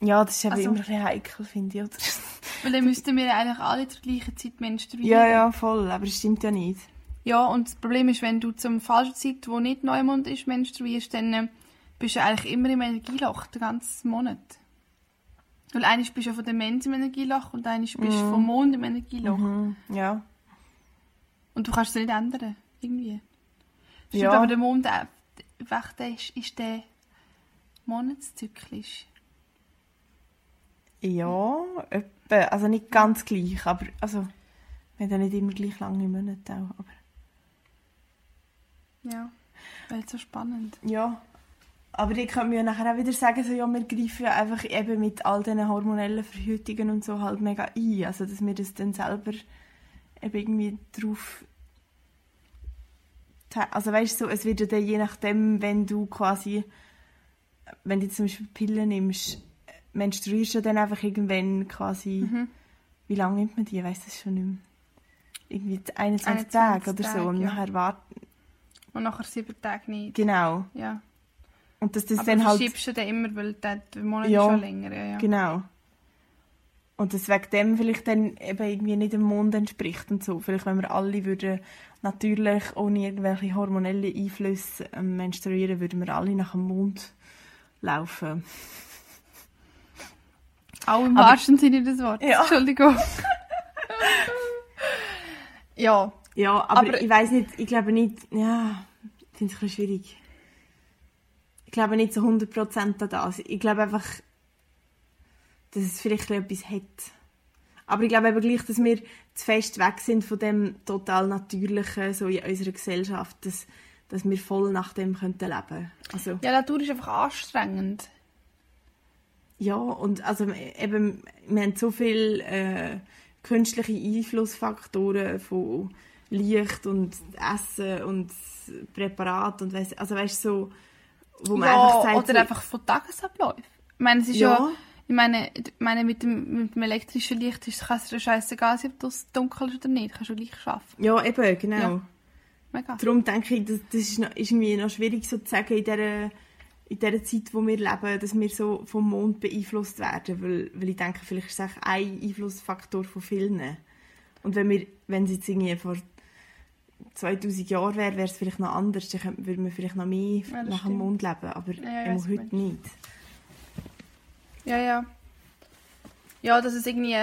Ja, das ist eben Also- immer ein bisschen heikel, finde ich. Oder? Weil dann müssten wir eigentlich alle zur gleichen Zeit menstruieren. ja, ja, voll. Aber das stimmt ja nicht. Ja, und das Problem ist, wenn du zum falschen Zeit, wo nicht Neumond ist, menstruierst, dann äh, bist du eigentlich immer im Energieloch, den ganzen Monat. Weil eigentlich bist du ja von der Mens im Energieloch und eigentlich bist du vom Mond im Energieloch. Mhm. Ja. Und du kannst es nicht ändern, irgendwie. Stimmt, Ja. aber der Mond, äh, der ist, ist der monatszyklisch. Ja, etwa. Also nicht ganz gleich, aber also, wir haben ja nicht immer gleich lange Monate auch. Aber, Ja, weil so spannend. ja. Aber ich kann mir nachher auch wieder sagen, so, ja, wir greifen ja einfach eben mit all diesen hormonellen Verhütungen und so halt mega ein. Also, dass wir das dann selber eben irgendwie drauf... Also weißt du, so, es wird ja dann je nachdem, wenn du quasi, wenn du zum Beispiel Pillen nimmst, menstruierst du dann einfach irgendwann quasi, Mhm. wie lange nimmt man die? Ich weiss das schon nicht mehr. Irgendwie 21, 21 Tage oder so. Tage, Und ja. nachher warten. Und nachher sieben Tage nicht. Genau. Ja. Und dass das Aber dann du halt. verschiebst du den immer, weil der, Monat Ja. ist schon länger. Ja, ja. Genau. Und das wegen dem vielleicht dann eben irgendwie nicht dem Mond entspricht und so. Vielleicht, wenn wir alle würden natürlich ohne irgendwelche hormonelle Einflüsse ähm, menstruieren, würden wir alle nach dem Mond laufen. Auch im Aber- wahrsten Sinne des Wortes. Ja. Entschuldigung. ja. Ja, aber, Aber- ich weiß nicht, ich glaube nicht, ja, ich finde es ein bisschen schwierig. Ich glaube nicht so 100% an das. Ich glaube einfach, dass es vielleicht ein bisschen etwas hat. Aber ich glaube eben gleich, dass wir zu fest weg sind von dem total Natürlichen so in unserer Gesellschaft, dass, dass wir voll nach dem könnten leben Also, Ja, Natur ist einfach anstrengend. ja, und also eben, wir haben so viele äh, künstliche Einflussfaktoren von Licht und Essen und Präparat und weiss, also weißt so, wo man ja, einfach sagt, oder einfach von Tagesabläufen. Ich meine, es ist ja, Ja. ich meine, ich meine mit, dem, mit dem elektrischen Licht ist es dir scheißegal, ob es dunkel ist oder nicht. Kannst du gleich arbeiten. ja, eben, genau. Ja. Mega. Darum denke ich, das, das ist, noch, ist irgendwie noch schwierig so zu sagen in dieser, in dieser Zeit, wo wir leben, dass wir so vom Mond beeinflusst werden, weil, weil ich denke, vielleicht ist es auch ein Einflussfaktor von vielen. Und wenn wir, wenn es jetzt irgendwie vor 2000 Jahren wäre, wäre es vielleicht noch anders, dann würde man vielleicht noch mehr Ja, nach dem. Mond leben, aber Ja, ja, heute meinst nicht. Ja, ja. Ja, dass es irgendwie,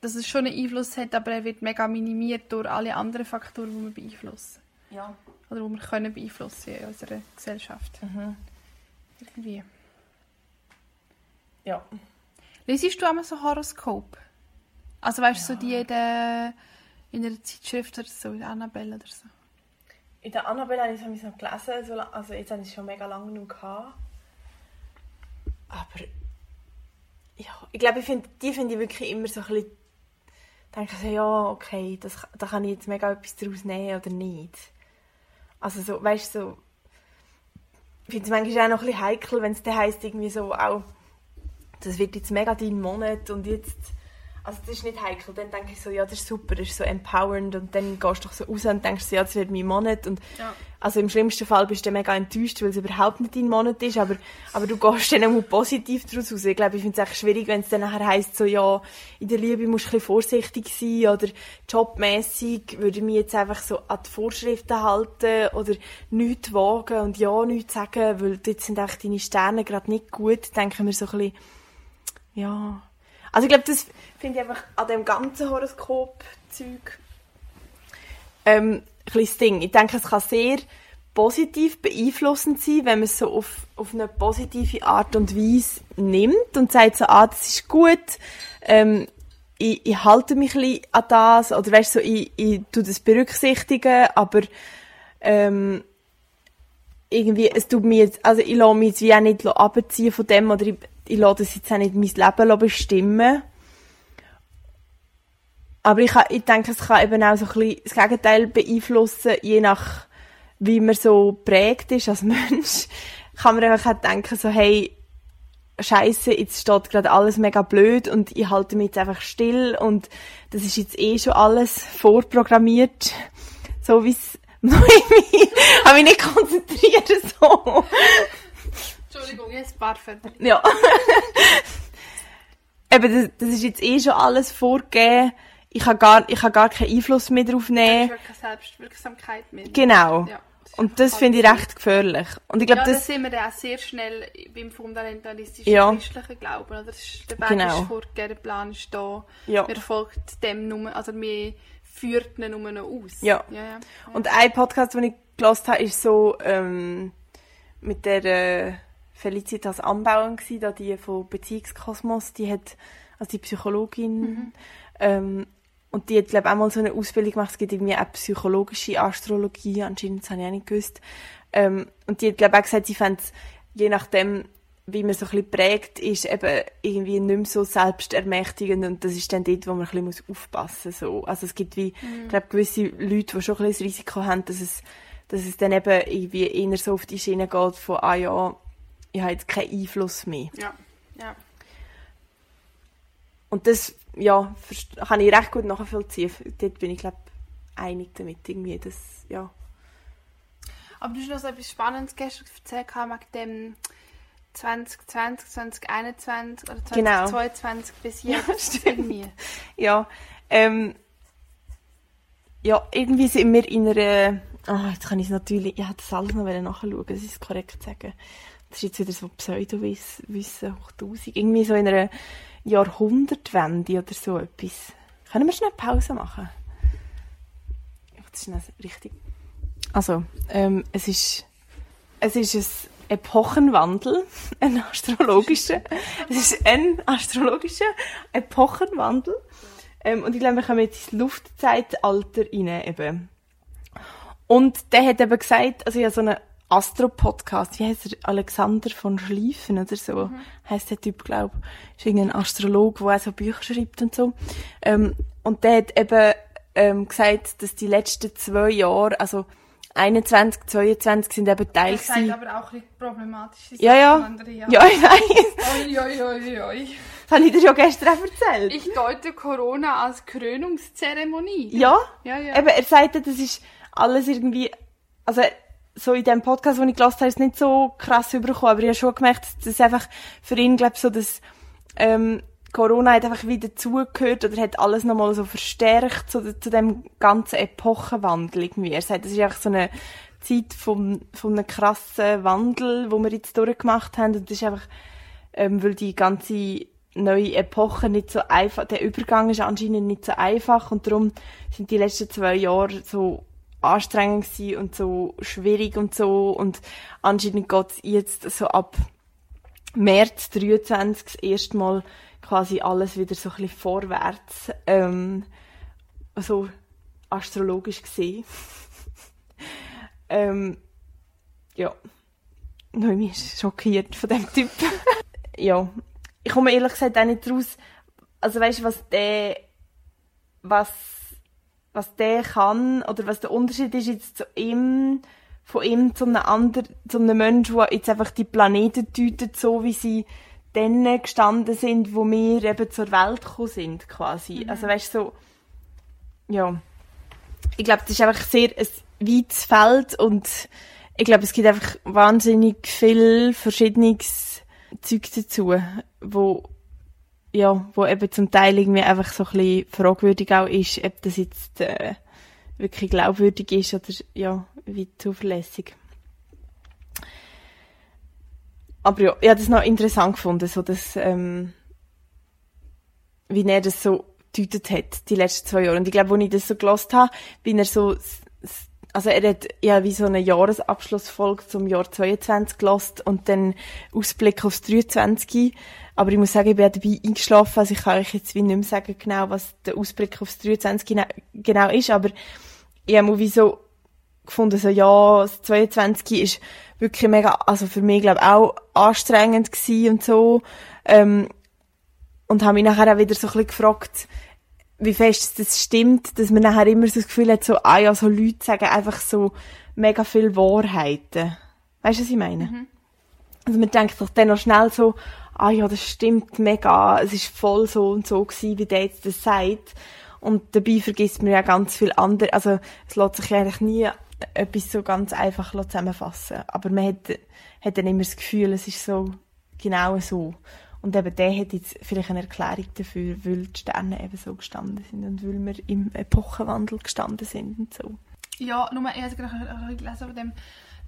dass es schon einen Einfluss hat, aber er wird mega minimiert durch alle anderen Faktoren, die wir beeinflussen. Ja. Oder die wir können beeinflussen in unserer Gesellschaft. Mhm. Irgendwie. ja. Lesest du einmal so Horoskop? Also weißt du, so die in, der, in einer Zeitschrift oder so, in Annabelle oder so? In der Annabelle habe ich es noch gelesen, also jetzt habe ich es schon mega lange noch. Aber ja, ich glaube, ich find, die finde ich wirklich immer so ein bisschen, denke so, ja, okay, das, da kann ich jetzt mega etwas daraus nehmen oder nicht. Also so, weißt du, so, ich finde es manchmal auch noch ein bisschen heikel, wenn es dann heisst, irgendwie so auch, das wird jetzt mega dein Monat und jetzt, also das ist nicht heikel, dann denke ich so, ja, das ist super, das ist so empowernd und dann gehst du doch so raus und denkst so, ja, das wird mein Monat und Ja. also im schlimmsten Fall bist du dann mega enttäuscht, weil es überhaupt nicht dein Monat ist, aber, aber du gehst dann auch positiv daraus raus. Ich glaube, ich finde es echt schwierig, wenn es dann nachher heisst, so, ja, in der Liebe musst du ein bisschen vorsichtig sein oder jobmässig würde ich mich jetzt einfach so an die Vorschriften halten oder nichts wagen und ja, nichts sagen, weil dort sind echt deine Sterne gerade nicht gut, denken wir so ein bisschen, ja. Also ich glaube, das finde ich einfach an dem ganzen Horoskop-Zeug ähm, ein das Ding. Ich denke, es kann sehr positiv beeinflussend sein, wenn man es so auf, auf eine positive Art und Weise nimmt und sagt so, ah, das ist gut, ähm, ich, ich halte mich ein bisschen an das, oder weißt so, ich, ich tue das berücksichtigen, aber ähm, irgendwie, es tut mir also ich lasse mich jetzt wie auch nicht abziehen von dem, oder ich, ich lasse das jetzt auch nicht mein Leben bestimmen. Aber ich, ich denke, es kann eben auch so ein bisschen das Gegenteil beeinflussen, je nach wie man so prägt ist als Mensch, kann man einfach auch denken, so, hey, Scheiße, jetzt steht gerade alles mega blöd und ich halte mich jetzt einfach still und das ist jetzt eh schon alles vorprogrammiert, so wie es ich habe mich nicht konzentriert so. Entschuldigung, jetzt Parfum. Ja. Eben, das, das ist jetzt eh schon alles vorgegeben. Ich habe gar, ich habe gar keinen Einfluss mehr drauf Du nehmen. hast keine Selbstwirksamkeit mehr. Genau. Ja, das Und das einfach finde ich halt- recht gefährlich. Und ich glaube, Ja, da das, sind wir dann auch sehr schnell beim fundamentalistischen Ja. christlichen Glauben. Oder? Das ist, der Weg Genau. ist vorgegeben, der Plan ist da. Ja. Wir folgt dem nur, also wir führt ihn nur noch aus. Ja. ja, ja. Und ein Podcast, den ich gelost habe, ist so ähm, mit der äh, Felicitas Anbauern gsi, da die von Beziehungskosmos, die hat, also die Psychologin, ähm, und die hat, glaube auch mal so eine Ausbildung gemacht, es gibt irgendwie auch psychologische Astrologie, anscheinend, das habe ich auch nicht gewusst. Ähm, und die hat, glaube auch gesagt, sie fände je nachdem, wie man so ein bisschen prägt, ist eben irgendwie nicht mehr so selbstermächtigend und das ist dann dort, wo man ein bisschen muss aufpassen muss. So. Also es gibt wie, ich glaube, gewisse Leute, die schon ein bisschen das Risiko haben, dass es, dass es dann eben irgendwie eher so auf die Schiene geht von, ah ja, ich habe jetzt keinen Einfluss mehr. ja. ja. Und das, ja, kann ich recht gut nachvollziehen. Dort bin ich, glaube einig damit irgendwie, dass, ja. Aber du hast noch so etwas Spannendes gestern erzählt wegen dem 2020, 2021 oder Genau. 2022 bis Ja, jetzt. stimmt. irgendwie. Ja, ähm, ja, irgendwie sind wir in einer, ah, jetzt kann ich es natürlich, ich hätte das alles noch nachschauen, das ist korrekt zu sagen. Das ist jetzt wieder so Pseudowissen hoch 1000, irgendwie so in einer Jahrhundertwende oder so etwas. Können wir schnell Pause machen? Das ist richtig. Also, ähm, es ist, es ist ein Epochenwandel, ein astrologischer. Es ist ein astrologischer Epochenwandel. Ähm, und ich glaube, wir kommen jetzt ins Luftzeitalter rein eben. Und der hat eben gesagt, also ich habe so einen Astro-Podcast, wie heißt er? Alexander von Schlieffen oder so, heißt der Typ, glaube ich. Ist irgendein Astrolog, der auch so Bücher schreibt und so. Ähm, und der hat eben ähm, gesagt, dass die letzten zwei Jahre, also 21, 22 sind eben Teil Das gewesen. aber auch ein bisschen problematisch. die Ja, Sachen ja. anderen, ja. Ja, ich weiß. Oi, oi, oi. Das habe ich dir schon gestern auch erzählt. Ich deute Corona als Krönungszeremonie. Ja, Ja, ja. eben, er sagte, das ist alles irgendwie, also so in dem Podcast, den ich gelassen habe, ist nicht so krass übergekommen, aber ich habe schon gemerkt, dass das einfach für ihn, glaube ich, so das, ähm, Corona hat einfach wieder zugehört oder hat alles nochmal so verstärkt so, zu dem ganzen Epochenwandel irgendwie. Er sagt, das ist einfach so eine Zeit von, von einem krassen Wandel, wo wir jetzt durchgemacht haben. Und das ist einfach, ähm, weil die ganze neue Epoche nicht so einfach, der Übergang ist anscheinend nicht so einfach. Und darum sind die letzten zwei Jahre so anstrengend gewesen und so schwierig und so und anscheinend geht es jetzt so ab März 23 das erste Mal quasi alles wieder so ein bisschen vorwärts, ähm, so astrologisch gesehen. ähm, ja. Noemi ist schockiert von dem Typ. ja. Ich komme ehrlich gesagt auch nicht raus, also weißt du, was der, was, was der kann, oder was der Unterschied ist jetzt zu ihm, von ihm zu einem anderen, zu einem Menschen, der jetzt einfach die Planeten deutet, so wie sie dann gestanden sind, wo wir eben zur Welt gekommen sind, quasi. Also weißt du, so, ja. Ich glaube, das ist einfach sehr ein weites Feld und ich glaube, es gibt einfach wahnsinnig viel verschiedenes Zeug dazu, wo ja, wo eben zum Teil irgendwie einfach so ein bisschen fragwürdig auch ist, ob das jetzt äh, wirklich glaubwürdig ist oder ja, wie zuverlässig. Aber ja, ich habe das noch interessant gefunden, so dass, ähm, wie er das so deutet hat, die letzten zwei Jahre. Und ich glaube, als ich das so gelost habe, bin er so, also er hat ja wie so eine Jahresabschlussfolge zum Jahr 22 gelost und dann Ausblick aufs 23. Aber ich muss sagen, ich bin dabei eingeschlafen, also ich kann euch jetzt wie nicht mehr sagen genau, was der Ausblick aufs 23 gena- genau ist, aber ich habe wie so gefunden, so, ja, das 22 ist wirklich mega, also für mich, glaube ich, auch anstrengend gewesen und so. Ähm, und habe mich nachher auch wieder so ein bisschen gefragt, wie fest das stimmt, dass man nachher immer so das Gefühl hat, so, ah ja, so Leute sagen einfach so mega viel Wahrheiten. Weißt du, was ich meine? Also man denkt doch dann noch schnell so, ah ja, das stimmt mega, es ist voll so und so gewesen, wie der jetzt das sagt. Und dabei vergisst man ja ganz viel andere, also es lässt sich eigentlich nie etwas so ganz einfach zusammenfassen. Aber man hat, hat dann immer das Gefühl, es ist so genau so. Und eben der hat jetzt vielleicht eine Erklärung dafür, weil die Sterne eben so gestanden sind und weil wir im Epochenwandel gestanden sind und so. Ja, nur, ich habe gelesen von dem,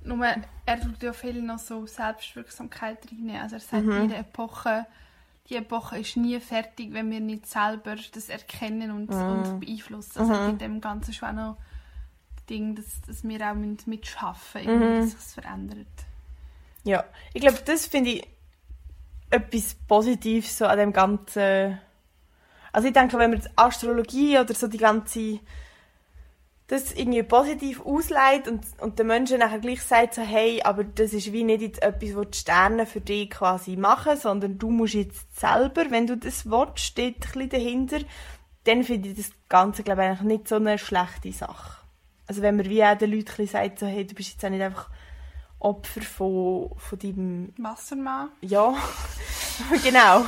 nur, er tut ja viel noch so Selbstwirksamkeit rein. Also er sagt, Mhm. jede Epoche, die Epoche ist nie fertig, wenn wir nicht selber das erkennen und, Mhm. und beeinflussen. Also in dem Ganzen schon auch noch das Ding, dass, dass wir auch mitschaffen müssen, irgendwie, Mhm. dass sich das verändert. Ja, ich glaube, das finde ich etwas Positives so an dem ganzen. Also ich denke, wenn man die Astrologie oder so die ganze das irgendwie positiv ausleitet und, und den Menschen nachher gleich sagt so, hey, aber das ist wie nicht jetzt etwas, was die Sterne für dich quasi machen, sondern du musst jetzt selber, wenn du das willst, steht ein bisschen dahinter, dann finde ich das Ganze, glaube ich, eigentlich nicht so eine schlechte Sache. Also wenn man wie auch den Leuten ein sagt, so, hey, du bist jetzt auch nicht einfach Opfer von, von deinem Wassermann. ja, genau.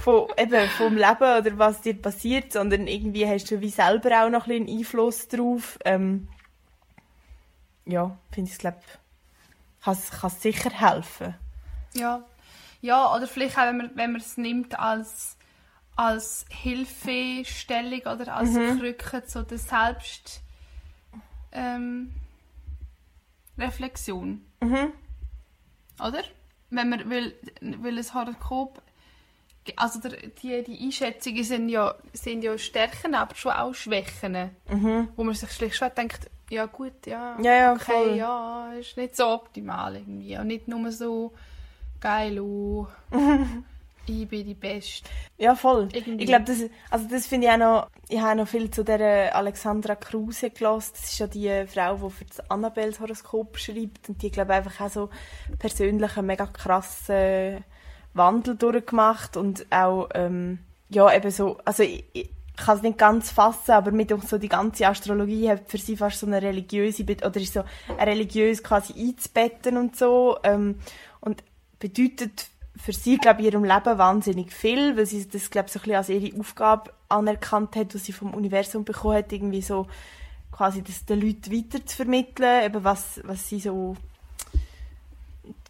Von, eben vom Leben oder was dir passiert, sondern irgendwie hast du wie selber auch noch ein bisschen Einfluss drauf. Ähm, ja, finde ich, glaube kann kann sicher helfen. Ja. ja, oder vielleicht auch, wenn man, wenn man es nimmt als, als Hilfestellung oder als Mhm. Krücke zu der Selbst... Ähm, Reflexion. Mhm. Oder? Wenn man, weil, weil ein Horoskop, also der, die, die Einschätzungen sind ja, sind ja Stärken, aber schon auch Schwächen. Mhm. Wo man sich schlicht schon denkt, ja gut, ja, Ja, ja, okay, voll. ja, ist nicht so optimal irgendwie. Und nicht nur so geil, oh, ich bin die Beste. Ja, voll. Irgendwie. Ich glaube, das, also das finde ich auch noch, ich habe noch viel zu der Alexandra Kruse gelassen. Das ist ja die Frau, die für das Annabelles Horoskop schreibt und die, glaube ich, einfach auch so persönlich einen mega krassen Wandel durchgemacht und auch, ähm, ja, eben so, also ich, ich kann es nicht ganz fassen, aber mit so die ganze Astrologie hat für sie fast so eine religiöse, oder ist so ein religiös quasi einzubetten und so, ähm, und bedeutet für sie, glaube ich, ihrem Leben wahnsinnig viel, weil sie das, glaube so ein bisschen als ihre Aufgabe anerkannt hat, die sie vom Universum bekommen hat, irgendwie so quasi das den Leuten weiter zu vermitteln, eben was, was sie so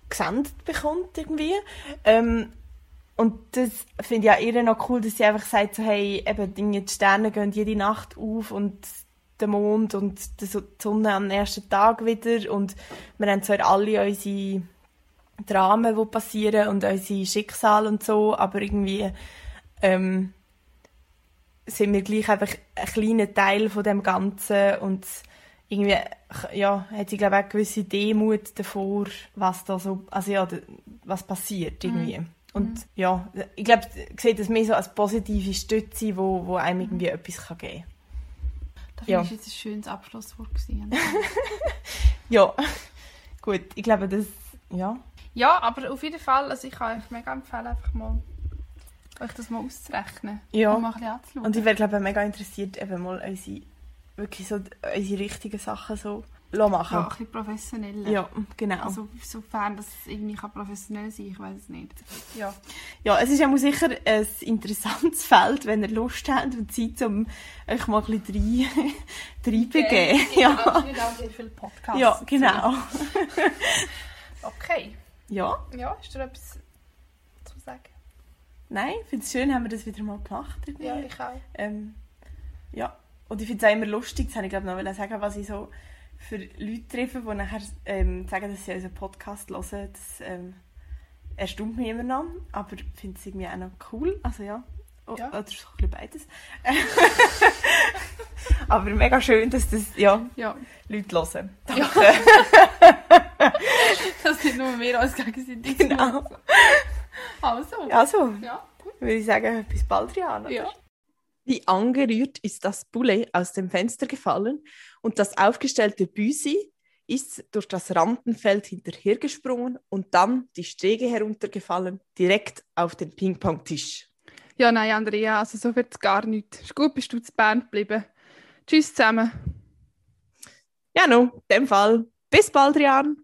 gesendet bekommt irgendwie. Ähm, und das finde ich auch ihr noch cool, dass sie einfach sagt, so, hey, eben, die Sterne gehen jede Nacht auf und der Mond und die So- die Sonne am ersten Tag wieder und wir haben zwar alle unsere Dramen, die passieren und unsere Schicksale und so, aber irgendwie ähm, sind wir gleich einfach ein kleiner Teil von dem Ganzen und irgendwie ja, hat sie glaube ich auch eine gewisse Demut davor, was da so, also ja, was passiert irgendwie. Und ja, ich glaube, ich sehe das mehr so als positive Stütze, wo, wo einem irgendwie etwas kann geben Das Ja. war jetzt ein schönes Abschlusswort. Ja, gut, ich glaube, das, ja. ja, aber auf jeden Fall, also ich kann euch mega empfehlen, einfach mal euch das mal auszurechnen. Ja. Und mal ein bisschen anzuschauen. Und ich wäre, glaube ich, mega interessiert, eben mal unsere, wirklich so unsere richtigen Sachen so lassen ja, machen. ein bisschen professioneller. Ja, genau. Also sofern das irgendwie kann professionell sein ich weiß es nicht. Ja. Ja, es ist ja sicher ein interessantes Feld, wenn ihr Lust habt und Zeit, um euch mal ein bisschen rein, reinbegeben. Ja. Es wird auch sehr viele Podcasts. ja, genau. Okay. Ja, Ja, ist da etwas zu sagen? nein, ich finde es schön, haben wir das wieder mal gemacht. irgendwie. Ja, ich auch. Ähm, ja, und ich finde es auch immer lustig, das habe ich glaube noch sagen, was ich so für Leute treffe, die nachher ähm, sagen, dass sie unseren Podcast hören, das ähm, erstaunt mich immer noch, aber ich finde es irgendwie auch noch cool, also ja, o Ja. oder so ein beides. aber mega schön, dass das, ja, Ja, Leute hören. Ja. das sind nur wir uns gegenseitig. Genau. Also. Also, Ja, gut. würde ich sagen, bis bald, oder? Ja. Wie angerührt ist das Boulet aus dem Fenster gefallen und das aufgestellte Büsi ist durch das Rampenfeld hinterhergesprungen und dann die Stege heruntergefallen, direkt auf den Ping-Pong-Tisch. Ja, nein, Andrea, also so wird es gar nicht. Ist gut, bist du zu Bern geblieben. Tschüss zusammen. Ja, no, in dem Fall. Bis bald, Rian.